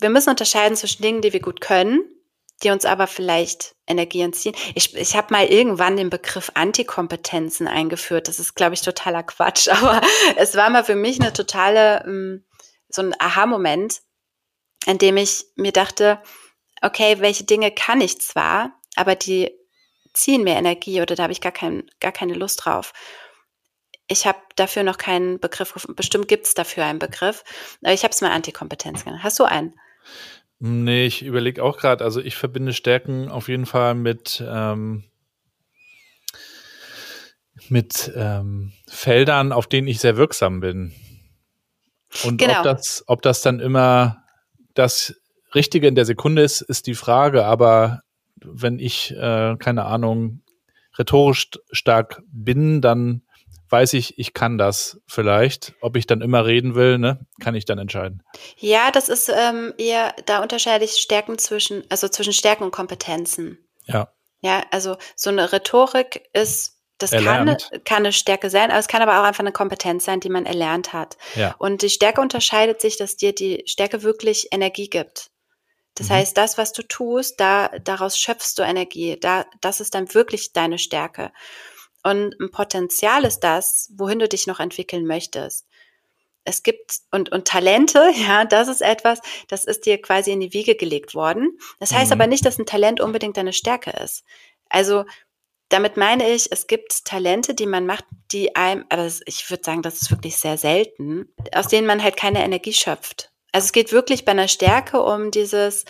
wir müssen unterscheiden zwischen Dingen, die wir gut können, die uns aber vielleicht Energie entziehen. Ich, ich habe mal irgendwann den Begriff Antikompetenzen eingeführt. Das ist, glaube ich, totaler Quatsch. Aber es war mal für mich eine totale, ähm, so ein Aha-Moment, in dem ich mir dachte, okay, welche Dinge kann ich zwar, aber die ziehen mir Energie oder da habe ich gar, kein, gar keine Lust drauf. Ich habe dafür noch keinen Begriff gefunden. Bestimmt gibt es dafür einen Begriff. Aber ich habe es mal Antikompetenz genannt. Hast du einen? Nee, ich überlege auch gerade, also ich verbinde Stärken auf jeden Fall mit, ähm, mit ähm, Feldern, auf denen ich sehr wirksam bin. Und genau. ob, das, ob das dann immer das Richtige in der Sekunde ist, ist die Frage. Aber wenn ich, äh, keine Ahnung, rhetorisch stark bin, dann weiß ich, ich kann das vielleicht. Ob ich dann immer reden will, ne, kann ich dann entscheiden. Ja, das ist ähm, eher, da unterscheide ich Stärken zwischen, also zwischen Stärken und Kompetenzen. Ja. Ja, also so eine Rhetorik ist, das kann, kann eine Stärke sein, aber es kann aber auch einfach eine Kompetenz sein, die man erlernt hat. Ja. Und die Stärke unterscheidet sich, dass dir die Stärke wirklich Energie gibt. Das mhm. heißt, das, was du tust, da, daraus schöpfst du Energie. Da, das ist dann wirklich deine Stärke. Und ein Potenzial ist das, wohin du dich noch entwickeln möchtest. Es gibt und, und Talente, ja, das ist etwas, das ist dir quasi in die Wiege gelegt worden. Das heißt mhm. aber nicht, dass ein Talent unbedingt deine Stärke ist. Also damit meine ich, es gibt Talente, die man macht, die einem, aber ich würde sagen, das ist wirklich sehr selten, aus denen man halt keine Energie schöpft. Also es geht wirklich bei einer Stärke um dieses,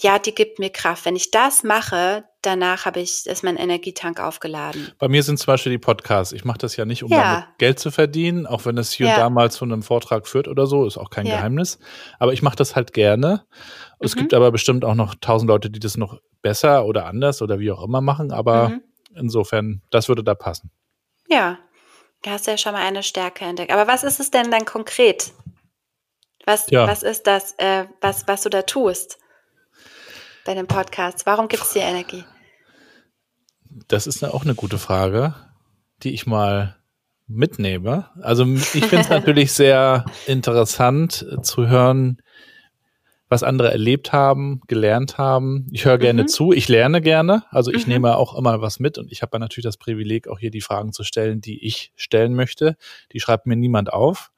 ja, die gibt mir Kraft. Wenn ich das mache, danach habe ich, ist mein Energietank aufgeladen. Bei mir sind zum Beispiel die Podcasts. Ich mache das ja nicht, um ja. damit Geld zu verdienen, auch wenn es hier ja. und da mal zu einem Vortrag führt oder so, ist auch kein ja. Geheimnis. Aber ich mache das halt gerne. Mhm. Es gibt aber bestimmt auch noch tausend Leute, die das noch besser oder anders oder wie auch immer machen. Aber mhm. insofern, das würde da passen. Ja, da hast du ja schon mal eine Stärke entdeckt. Aber was ist es denn dann konkret? Was, was ist das, äh, was, was du da tust? Bei dem Podcast? Warum gibt es dir Energie? Das ist auch eine gute Frage, die ich mal mitnehme. Also ich finde es natürlich sehr interessant zu hören, was andere erlebt haben, gelernt haben. Ich höre gerne mhm. zu, ich lerne gerne, also ich mhm. nehme auch immer was mit und ich habe natürlich das Privileg, auch hier die Fragen zu stellen, die ich stellen möchte. Die schreibt mir niemand auf.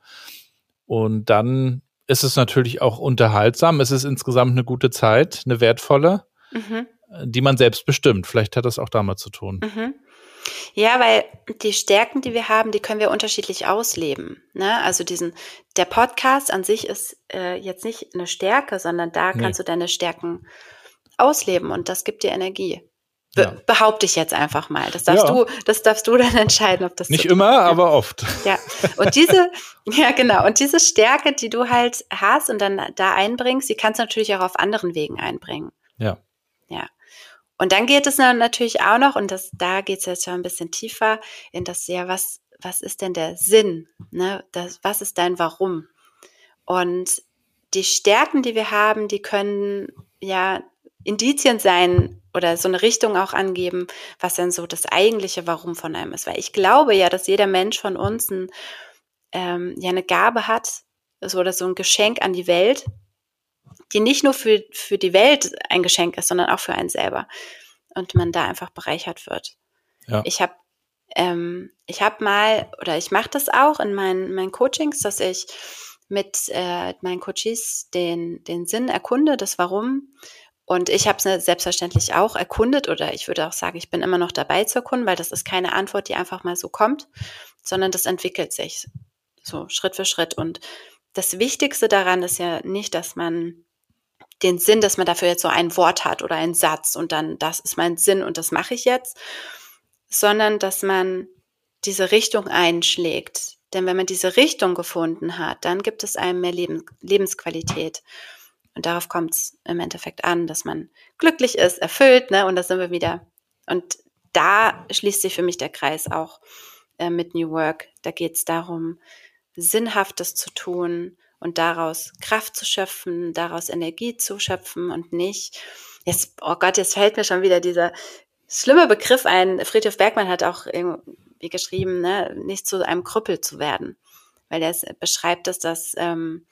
Und dann ist es natürlich auch unterhaltsam. Es ist insgesamt eine gute Zeit, eine wertvolle, mhm. die man selbst bestimmt. Vielleicht hat das auch damit zu tun. Mhm. Ja, weil die Stärken, die wir haben, die können wir unterschiedlich ausleben. Ne? Also diesen, der Podcast an sich ist äh, jetzt nicht eine Stärke, sondern da nee. kannst du deine Stärken ausleben und das gibt dir Energie. Be ja. Behaupte ich jetzt einfach mal. Das darfst ja. du, das darfst du dann entscheiden, ob das nicht so immer, ist. aber oft. Ja. Und diese, ja genau. Und diese Stärke, die du halt hast und dann da einbringst, die kannst du natürlich auch auf anderen Wegen einbringen. Ja. Ja. Und dann geht es natürlich auch noch, und das, da geht es jetzt schon ein bisschen tiefer, in das, ja, was, was ist denn der Sinn? Ne? Das, was ist dein Warum? Und die Stärken, die wir haben, die können ja Indizien sein, oder so eine Richtung auch angeben, was denn so das eigentliche Warum von einem ist. Weil ich glaube ja, dass jeder Mensch von uns ein, ähm, ja eine Gabe hat, so oder so ein Geschenk an die Welt, die nicht nur für, für die Welt ein Geschenk ist, sondern auch für einen selber. Und man da einfach bereichert wird. Ja. Ich habe Ähm, ich habe mal, oder ich mache das auch in meinen, meinen Coachings, dass ich mit äh, meinen Coaches den, den Sinn erkunde, das Warum. Und ich habe es selbstverständlich auch erkundet oder ich würde auch sagen, ich bin immer noch dabei zu erkunden, weil das ist keine Antwort, die einfach mal so kommt, sondern das entwickelt sich so Schritt für Schritt. Und das Wichtigste daran ist ja nicht, dass man den Sinn, dass man dafür jetzt so ein Wort hat oder einen Satz und dann, das ist mein Sinn und das mache ich jetzt, sondern dass man diese Richtung einschlägt. Denn wenn man diese Richtung gefunden hat, dann gibt es einem mehr Leben, Lebensqualität. Und darauf kommt es im Endeffekt an, dass man glücklich ist, erfüllt, ne? Und da sind wir wieder. Und da schließt sich für mich der Kreis auch äh, mit New Work. Da geht es darum, Sinnhaftes zu tun und daraus Kraft zu schöpfen, daraus Energie zu schöpfen und nicht, jetzt, oh Gott, jetzt fällt mir schon wieder dieser schlimme Begriff ein. Friedhof Bergmann hat auch irgendwie geschrieben, ne, nicht zu einem Krüppel zu werden, weil er beschreibt es, dass ähm,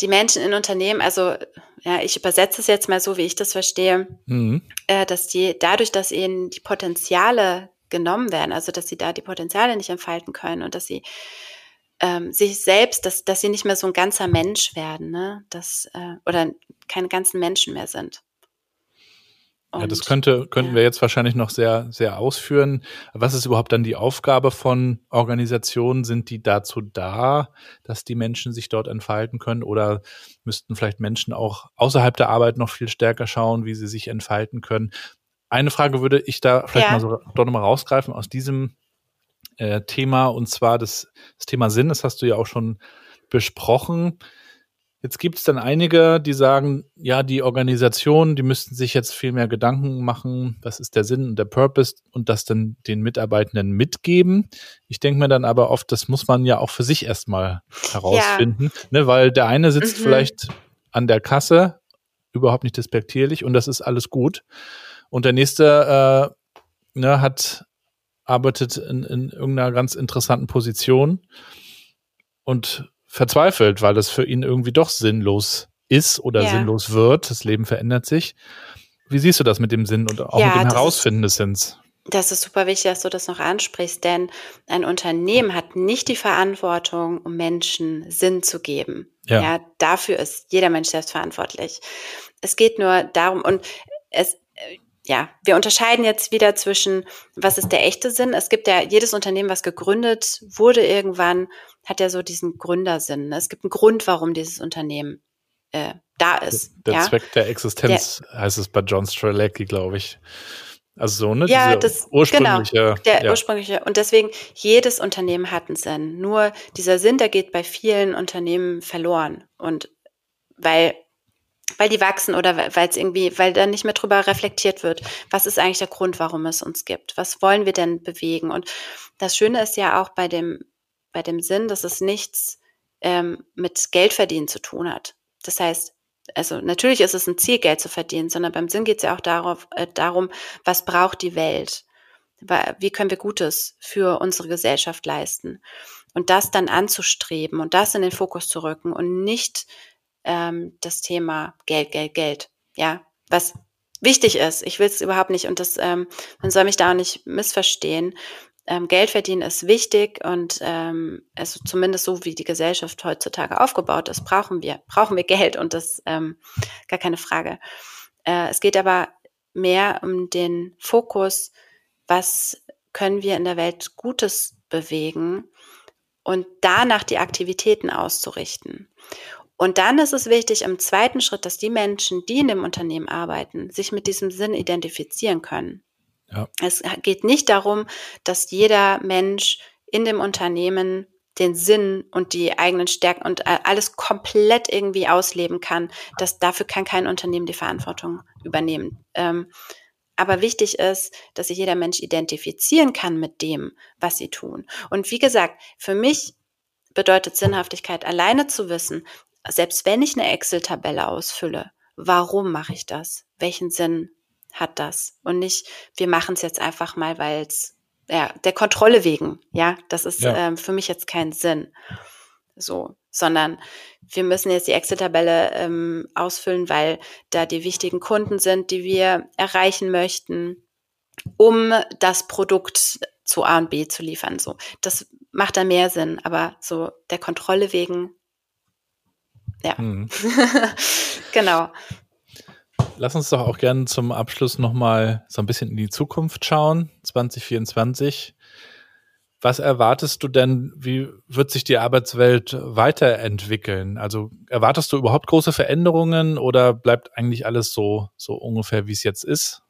die Menschen in Unternehmen, also ja, ich übersetze es jetzt mal so, wie ich das verstehe, mhm. äh, dass die dadurch, dass ihnen die Potenziale genommen werden, also dass sie da die Potenziale nicht entfalten können und dass sie ähm, sich selbst, dass, dass sie nicht mehr so ein ganzer Mensch werden, ne? dass, äh, oder keine ganzen Menschen mehr sind. Ja, das könnte, könnten ja. wir jetzt wahrscheinlich noch sehr, sehr ausführen. Was ist überhaupt dann die Aufgabe von Organisationen? Sind die dazu da, dass die Menschen sich dort entfalten können? Oder müssten vielleicht Menschen auch außerhalb der Arbeit noch viel stärker schauen, wie sie sich entfalten können? Eine Frage würde ich da vielleicht ja. mal so doch nochmal rausgreifen aus diesem äh, Thema, und zwar das, das Thema Sinn. Das hast du ja auch schon besprochen. Jetzt gibt es dann einige, die sagen, ja, die Organisationen, die müssten sich jetzt viel mehr Gedanken machen, was ist der Sinn und der Purpose und das dann den Mitarbeitenden mitgeben. Ich denke mir dann aber oft, das muss man ja auch für sich erstmal herausfinden, ja. ne, weil der eine sitzt mhm. vielleicht an der Kasse, überhaupt nicht despektierlich und das ist alles gut. Und der nächste äh, ne, hat arbeitet in, in irgendeiner ganz interessanten Position und verzweifelt, weil das für ihn irgendwie doch sinnlos ist oder ja. sinnlos wird. Das Leben verändert sich. Wie siehst du das mit dem Sinn und auch ja, mit dem Herausfinden des Sinns? Das ist super wichtig, dass du das noch ansprichst, denn ein Unternehmen hat nicht die Verantwortung, um Menschen Sinn zu geben. Ja. ja dafür ist jeder Mensch selbst verantwortlich. Es geht nur darum, und es, ja, wir unterscheiden jetzt wieder zwischen, was ist der echte Sinn? Es gibt ja jedes Unternehmen, was gegründet wurde irgendwann, hat ja so diesen Gründersinn. Ne? Es gibt einen Grund, warum dieses Unternehmen äh, da ist. Der ja? Zweck der Existenz der, heißt es bei John Strelecki, glaube ich. Also so, ne? Ja, das, ursprüngliche. Genau, der ja. ursprüngliche. Und deswegen, jedes Unternehmen hat einen Sinn. Nur dieser Sinn, der geht bei vielen Unternehmen verloren. Und weil weil die wachsen oder weil es irgendwie, weil dann nicht mehr drüber reflektiert wird, was ist eigentlich der Grund, warum es uns gibt? Was wollen wir denn bewegen? Und das Schöne ist ja auch bei dem, bei dem Sinn, dass es nichts ähm, mit Geldverdienen zu tun hat. Das heißt, also natürlich ist es ein Ziel, Geld zu verdienen, sondern beim Sinn geht es ja auch darauf, äh, darum, was braucht die Welt? Wie können wir Gutes für unsere Gesellschaft leisten? Und das dann anzustreben und das in den Fokus zu rücken und nicht ähm, das Thema Geld, Geld, Geld. Ja, was wichtig ist. Ich will es überhaupt nicht und das, ähm, man soll mich da auch nicht missverstehen. Ähm, Geld verdienen ist wichtig und ähm, also zumindest so wie die Gesellschaft heutzutage aufgebaut ist, brauchen wir brauchen wir Geld und das ähm, gar keine Frage. Äh, es geht aber mehr um den Fokus, was können wir in der Welt Gutes bewegen und danach die Aktivitäten auszurichten. Und dann ist es wichtig im zweiten Schritt, dass die Menschen, die in dem Unternehmen arbeiten, sich mit diesem Sinn identifizieren können. Ja. Es geht nicht darum, dass jeder Mensch in dem Unternehmen den Sinn und die eigenen Stärken und alles komplett irgendwie ausleben kann. Das, dafür kann kein Unternehmen die Verantwortung übernehmen. Ähm, aber wichtig ist, dass sich jeder Mensch identifizieren kann mit dem, was sie tun. Und wie gesagt, für mich bedeutet Sinnhaftigkeit alleine zu wissen, selbst wenn ich eine Excel-Tabelle ausfülle, warum mache ich das? Welchen Sinn hat das? Und nicht, wir machen es jetzt einfach mal, weil es ja, der Kontrolle wegen, ja, das ist ja. ähm, für mich jetzt kein Sinn. So, sondern wir müssen jetzt die Excel-Tabelle ähm, ausfüllen, weil da die wichtigen Kunden sind, die wir erreichen möchten, um das Produkt zu A und B zu liefern. So, das macht da mehr Sinn, aber so der Kontrolle wegen, ja, mhm. genau. Lass uns doch auch gerne zum Abschluss nochmal so ein bisschen in die Zukunft schauen, 2024. Was erwartest du denn, wie wird sich die Arbeitswelt weiterentwickeln? Also erwartest du überhaupt große Veränderungen oder bleibt eigentlich alles so, so ungefähr, wie es jetzt ist?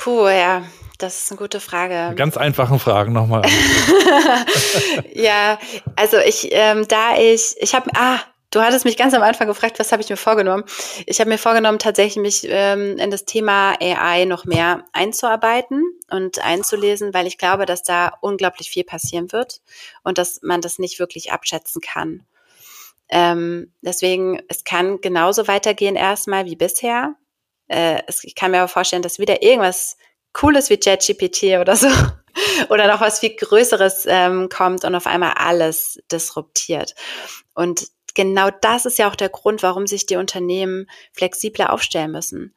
Puh, ja, das ist eine gute Frage. Ganz einfachen Fragen nochmal. ja, also ich, ähm, da ich, ich habe, ah, du hattest mich ganz am Anfang gefragt, was habe ich mir vorgenommen? Ich habe mir vorgenommen, tatsächlich mich ähm, in das Thema AI noch mehr einzuarbeiten und einzulesen, weil ich glaube, dass da unglaublich viel passieren wird und dass man das nicht wirklich abschätzen kann. Ähm, deswegen, es kann genauso weitergehen erstmal wie bisher äh, es, ich kann mir aber vorstellen, dass wieder irgendwas Cooles wie ChatGPT oder so oder noch was viel Größeres ähm, kommt und auf einmal alles disruptiert. Und genau das ist ja auch der Grund, warum sich die Unternehmen flexibler aufstellen müssen.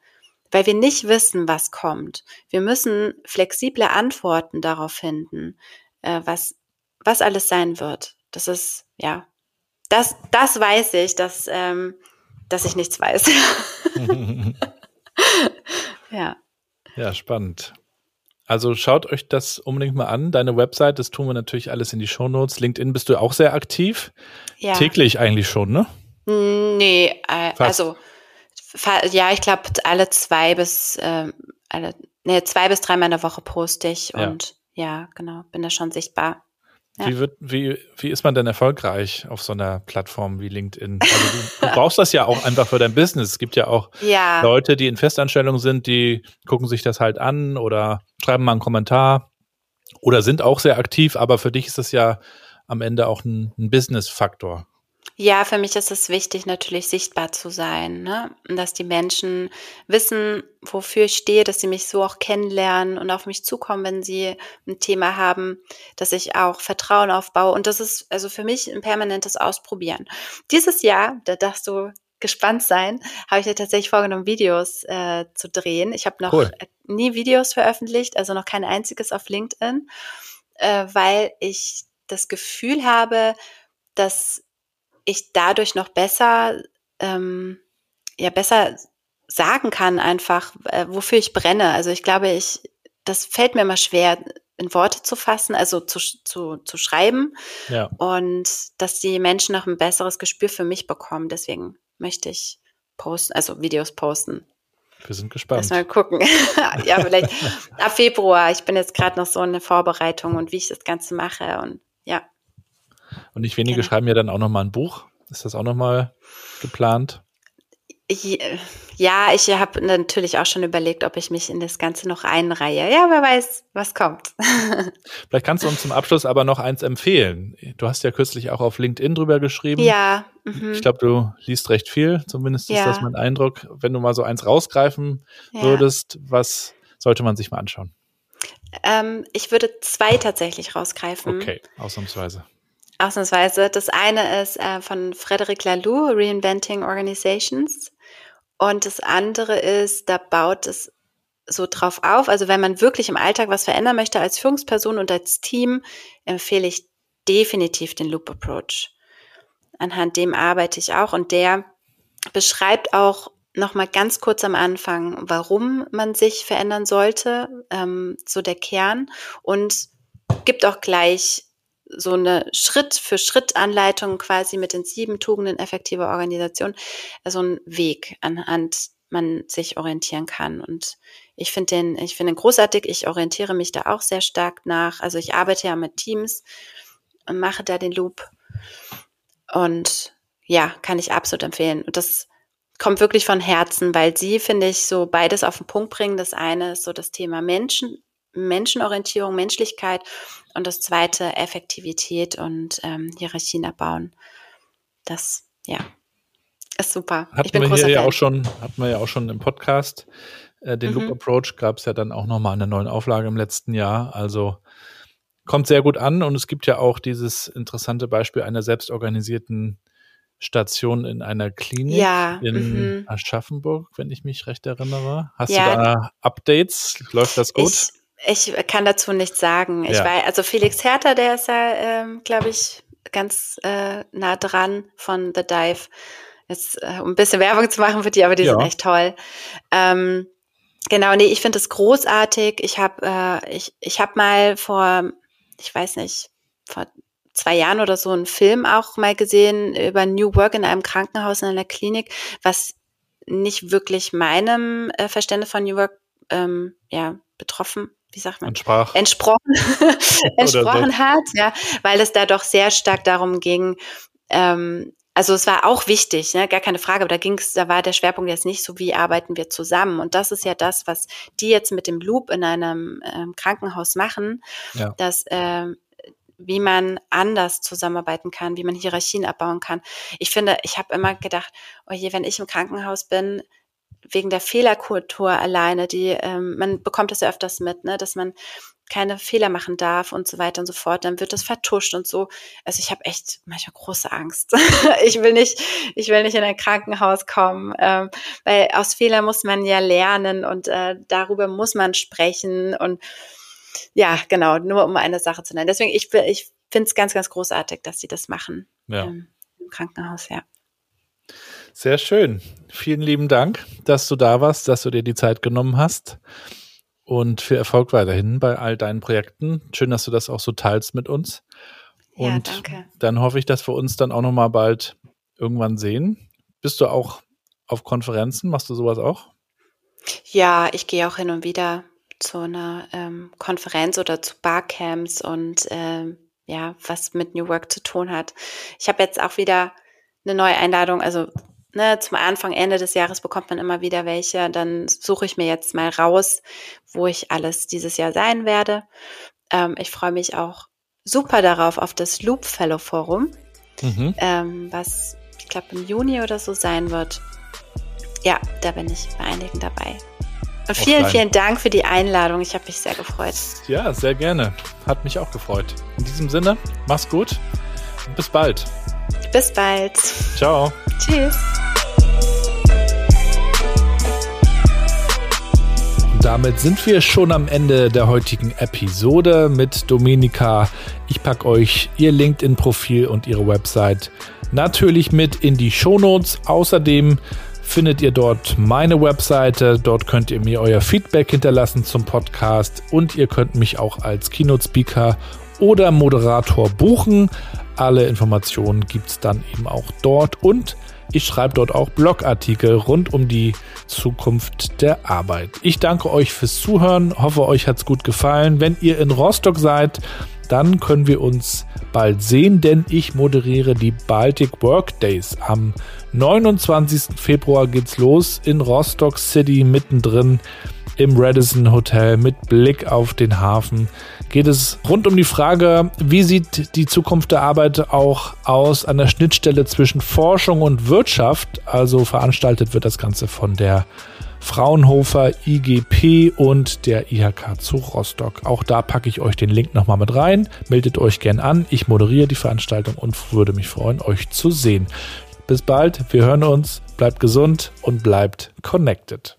Weil wir nicht wissen, was kommt. Wir müssen flexible Antworten darauf finden, äh, was, was alles sein wird. Das ist, ja, das, das weiß ich, dass, ähm, dass ich nichts weiß. ja. Ja, spannend. Also schaut euch das unbedingt mal an. Deine Website, das tun wir natürlich alles in die Shownotes. LinkedIn bist du auch sehr aktiv. Ja. Täglich eigentlich schon, ne? Nee, äh, also ja, ich glaube alle zwei bis äh, alle, nee, zwei bis dreimal in der Woche poste ich ja. und ja, genau, bin da schon sichtbar. Ja. Wie, wird, wie, wie ist man denn erfolgreich auf so einer Plattform wie LinkedIn? Also du, du brauchst das ja auch einfach für dein Business. Es gibt ja auch ja. Leute, die in Festanstellung sind, die gucken sich das halt an oder schreiben mal einen Kommentar oder sind auch sehr aktiv, aber für dich ist das ja am Ende auch ein, ein Business-Faktor. Ja, für mich ist es wichtig, natürlich sichtbar zu sein, ne? Und dass die Menschen wissen, wofür ich stehe, dass sie mich so auch kennenlernen und auf mich zukommen, wenn sie ein Thema haben, dass ich auch Vertrauen aufbaue. Und das ist also für mich ein permanentes Ausprobieren. Dieses Jahr, da darfst du gespannt sein, habe ich ja tatsächlich vorgenommen, Videos äh, zu drehen. Ich habe noch cool. nie Videos veröffentlicht, also noch kein einziges auf LinkedIn, äh, weil ich das Gefühl habe, dass ich dadurch noch besser, ähm, ja, besser sagen kann einfach, äh, wofür ich brenne. Also ich glaube, ich, das fällt mir immer schwer, in Worte zu fassen, also zu, zu, zu schreiben. Ja. Und dass die Menschen noch ein besseres Gespür für mich bekommen. Deswegen möchte ich posten, also Videos posten. Wir sind gespannt. Lass mal gucken. ja, vielleicht ab Februar. Ich bin jetzt gerade noch so in der Vorbereitung und wie ich das Ganze mache und ja. Und nicht wenige genau. schreiben ja dann auch nochmal ein Buch. Ist das auch nochmal geplant? Ja, ich habe natürlich auch schon überlegt, ob ich mich in das Ganze noch einreihe. Ja, wer weiß, was kommt. Vielleicht kannst du uns zum Abschluss aber noch eins empfehlen. Du hast ja kürzlich auch auf LinkedIn drüber geschrieben. Ja. Mhm. Ich glaube, du liest recht viel. Zumindest ja. ist das mein Eindruck. Wenn du mal so eins rausgreifen ja. würdest, was sollte man sich mal anschauen? Ähm, ich würde zwei tatsächlich rausgreifen. Okay, ausnahmsweise. Ausnahmsweise. Das eine ist äh, von Frederic Laloux, Reinventing Organizations. Und das andere ist, da baut es so drauf auf. Also wenn man wirklich im Alltag was verändern möchte als Führungsperson und als Team, empfehle ich definitiv den Loop Approach. Anhand dem arbeite ich auch und der beschreibt auch nochmal ganz kurz am Anfang, warum man sich verändern sollte, ähm, so der Kern und gibt auch gleich so eine Schritt-für-Schritt-Anleitung quasi mit den sieben Tugenden effektiver Organisation, also ein Weg, anhand man sich orientieren kann. Und ich finde den, ich finde den großartig. Ich orientiere mich da auch sehr stark nach. Also ich arbeite ja mit Teams und mache da den Loop. Und ja, kann ich absolut empfehlen. Und das kommt wirklich von Herzen, weil sie, finde ich, so beides auf den Punkt bringen. Das eine ist so das Thema Menschen, Menschenorientierung, Menschlichkeit und das zweite Effektivität und ähm, Hierarchien abbauen. Das, ja, ist super. Hatten ich bin wir hier ja auch schon, hatten wir ja auch schon im Podcast. Äh, den mhm. Loop Approach gab es ja dann auch nochmal in der neuen Auflage im letzten Jahr. Also kommt sehr gut an und es gibt ja auch dieses interessante Beispiel einer selbstorganisierten Station in einer Klinik ja, in mhm. Aschaffenburg, wenn ich mich recht erinnere. Hast ja. du da Updates? Läuft das gut? Ich, Ich kann dazu nichts sagen. Ich Ja. weiß, also Felix Herter, der ist ja, ähm, glaube ich, ganz äh, nah dran von The Dive. Jetzt, äh, um ein bisschen Werbung zu machen für die, aber die Ja. sind echt toll. Ähm, genau, nee, ich finde es großartig. Ich habe äh, ich, ich hab mal vor, ich weiß nicht, vor zwei Jahren oder so einen Film auch mal gesehen über New Work in einem Krankenhaus, in einer Klinik, was nicht wirklich meinem äh, Verständnis von New Work ähm, ja, betroffen, wie sagt man? Ansprach. entsprochen, entsprochen hat, ja, weil es da doch sehr stark darum ging, ähm, also es war auch wichtig, ne, gar keine Frage, aber da ging es, da war der Schwerpunkt jetzt nicht so, wie arbeiten wir zusammen. Und das ist ja das, was die jetzt mit dem Loop in einem ähm, Krankenhaus machen, Ja. dass ähm, wie man anders zusammenarbeiten kann, wie man Hierarchien abbauen kann. Ich finde, ich habe immer gedacht, oh je, wenn ich im Krankenhaus bin, wegen der Fehlerkultur alleine, die ähm, man bekommt das ja öfters mit, ne, dass man keine Fehler machen darf und so weiter und so fort, dann wird das vertuscht und so. Also ich habe echt manchmal große Angst. ich will nicht, ich will nicht in ein Krankenhaus kommen, ähm, weil aus Fehlern muss man ja lernen und äh, darüber muss man sprechen und ja, genau, nur um eine Sache zu nennen. Deswegen, ich, ich finde es ganz, ganz großartig, dass sie das machen Ja. ähm, im Krankenhaus, ja. Sehr schön. Vielen lieben Dank, dass du da warst, dass du dir die Zeit genommen hast. Und viel Erfolg weiterhin bei all deinen Projekten. Schön, dass du das auch so teilst mit uns. Ja, Und danke. dann hoffe ich, dass wir uns dann auch noch mal bald irgendwann sehen. Bist du auch auf Konferenzen? Machst du sowas auch? Ja, ich gehe auch hin und wieder zu einer ähm, Konferenz oder zu Barcamps und ähm, ja, was mit New Work zu tun hat. Ich habe jetzt auch wieder eine neue Einladung, also ne, zum Anfang, Ende des Jahres bekommt man immer wieder welche. Dann suche ich mir jetzt mal raus, wo ich alles dieses Jahr sein werde. Ähm, ich freue mich auch super darauf, auf das Loop Fellow Forum, Mhm. ähm, was ich glaube im Juni oder so sein wird. Ja, da bin ich bei einigen dabei. Und vielen, vielen Dank für die Einladung. Ich habe mich sehr gefreut. Ja, sehr gerne. Hat mich auch gefreut. In diesem Sinne, mach's gut. und Bis bald. Bis bald. Ciao. Tschüss. Damit sind wir schon am Ende der heutigen Episode mit Dominika. Ich packe euch ihr LinkedIn-Profil und ihre Website natürlich mit in die Shownotes. Außerdem findet ihr dort meine Webseite. Dort könnt ihr mir euer Feedback hinterlassen zum Podcast und ihr könnt mich auch als Keynote-Speaker oder Moderator buchen. Alle Informationen gibt's dann eben auch dort und ich schreibe dort auch Blogartikel rund um die Zukunft der Arbeit. Ich danke euch fürs Zuhören, hoffe euch hat's gut gefallen. Wenn ihr in Rostock seid, dann können wir uns bald sehen, denn ich moderiere die Baltic Work Days. Am 29. Februar geht's los in Rostock City mittendrin im Radisson Hotel mit Blick auf den Hafen geht es rund um die Frage, wie sieht die Zukunft der Arbeit auch aus an der Schnittstelle zwischen Forschung und Wirtschaft. Also veranstaltet wird das Ganze von der Fraunhofer IGP und der IHK zu Rostock. Auch da packe ich euch den Link nochmal mit rein. Meldet euch gern an. Ich moderiere die Veranstaltung und würde mich freuen, euch zu sehen. Bis bald, wir hören uns, bleibt gesund und bleibt connected.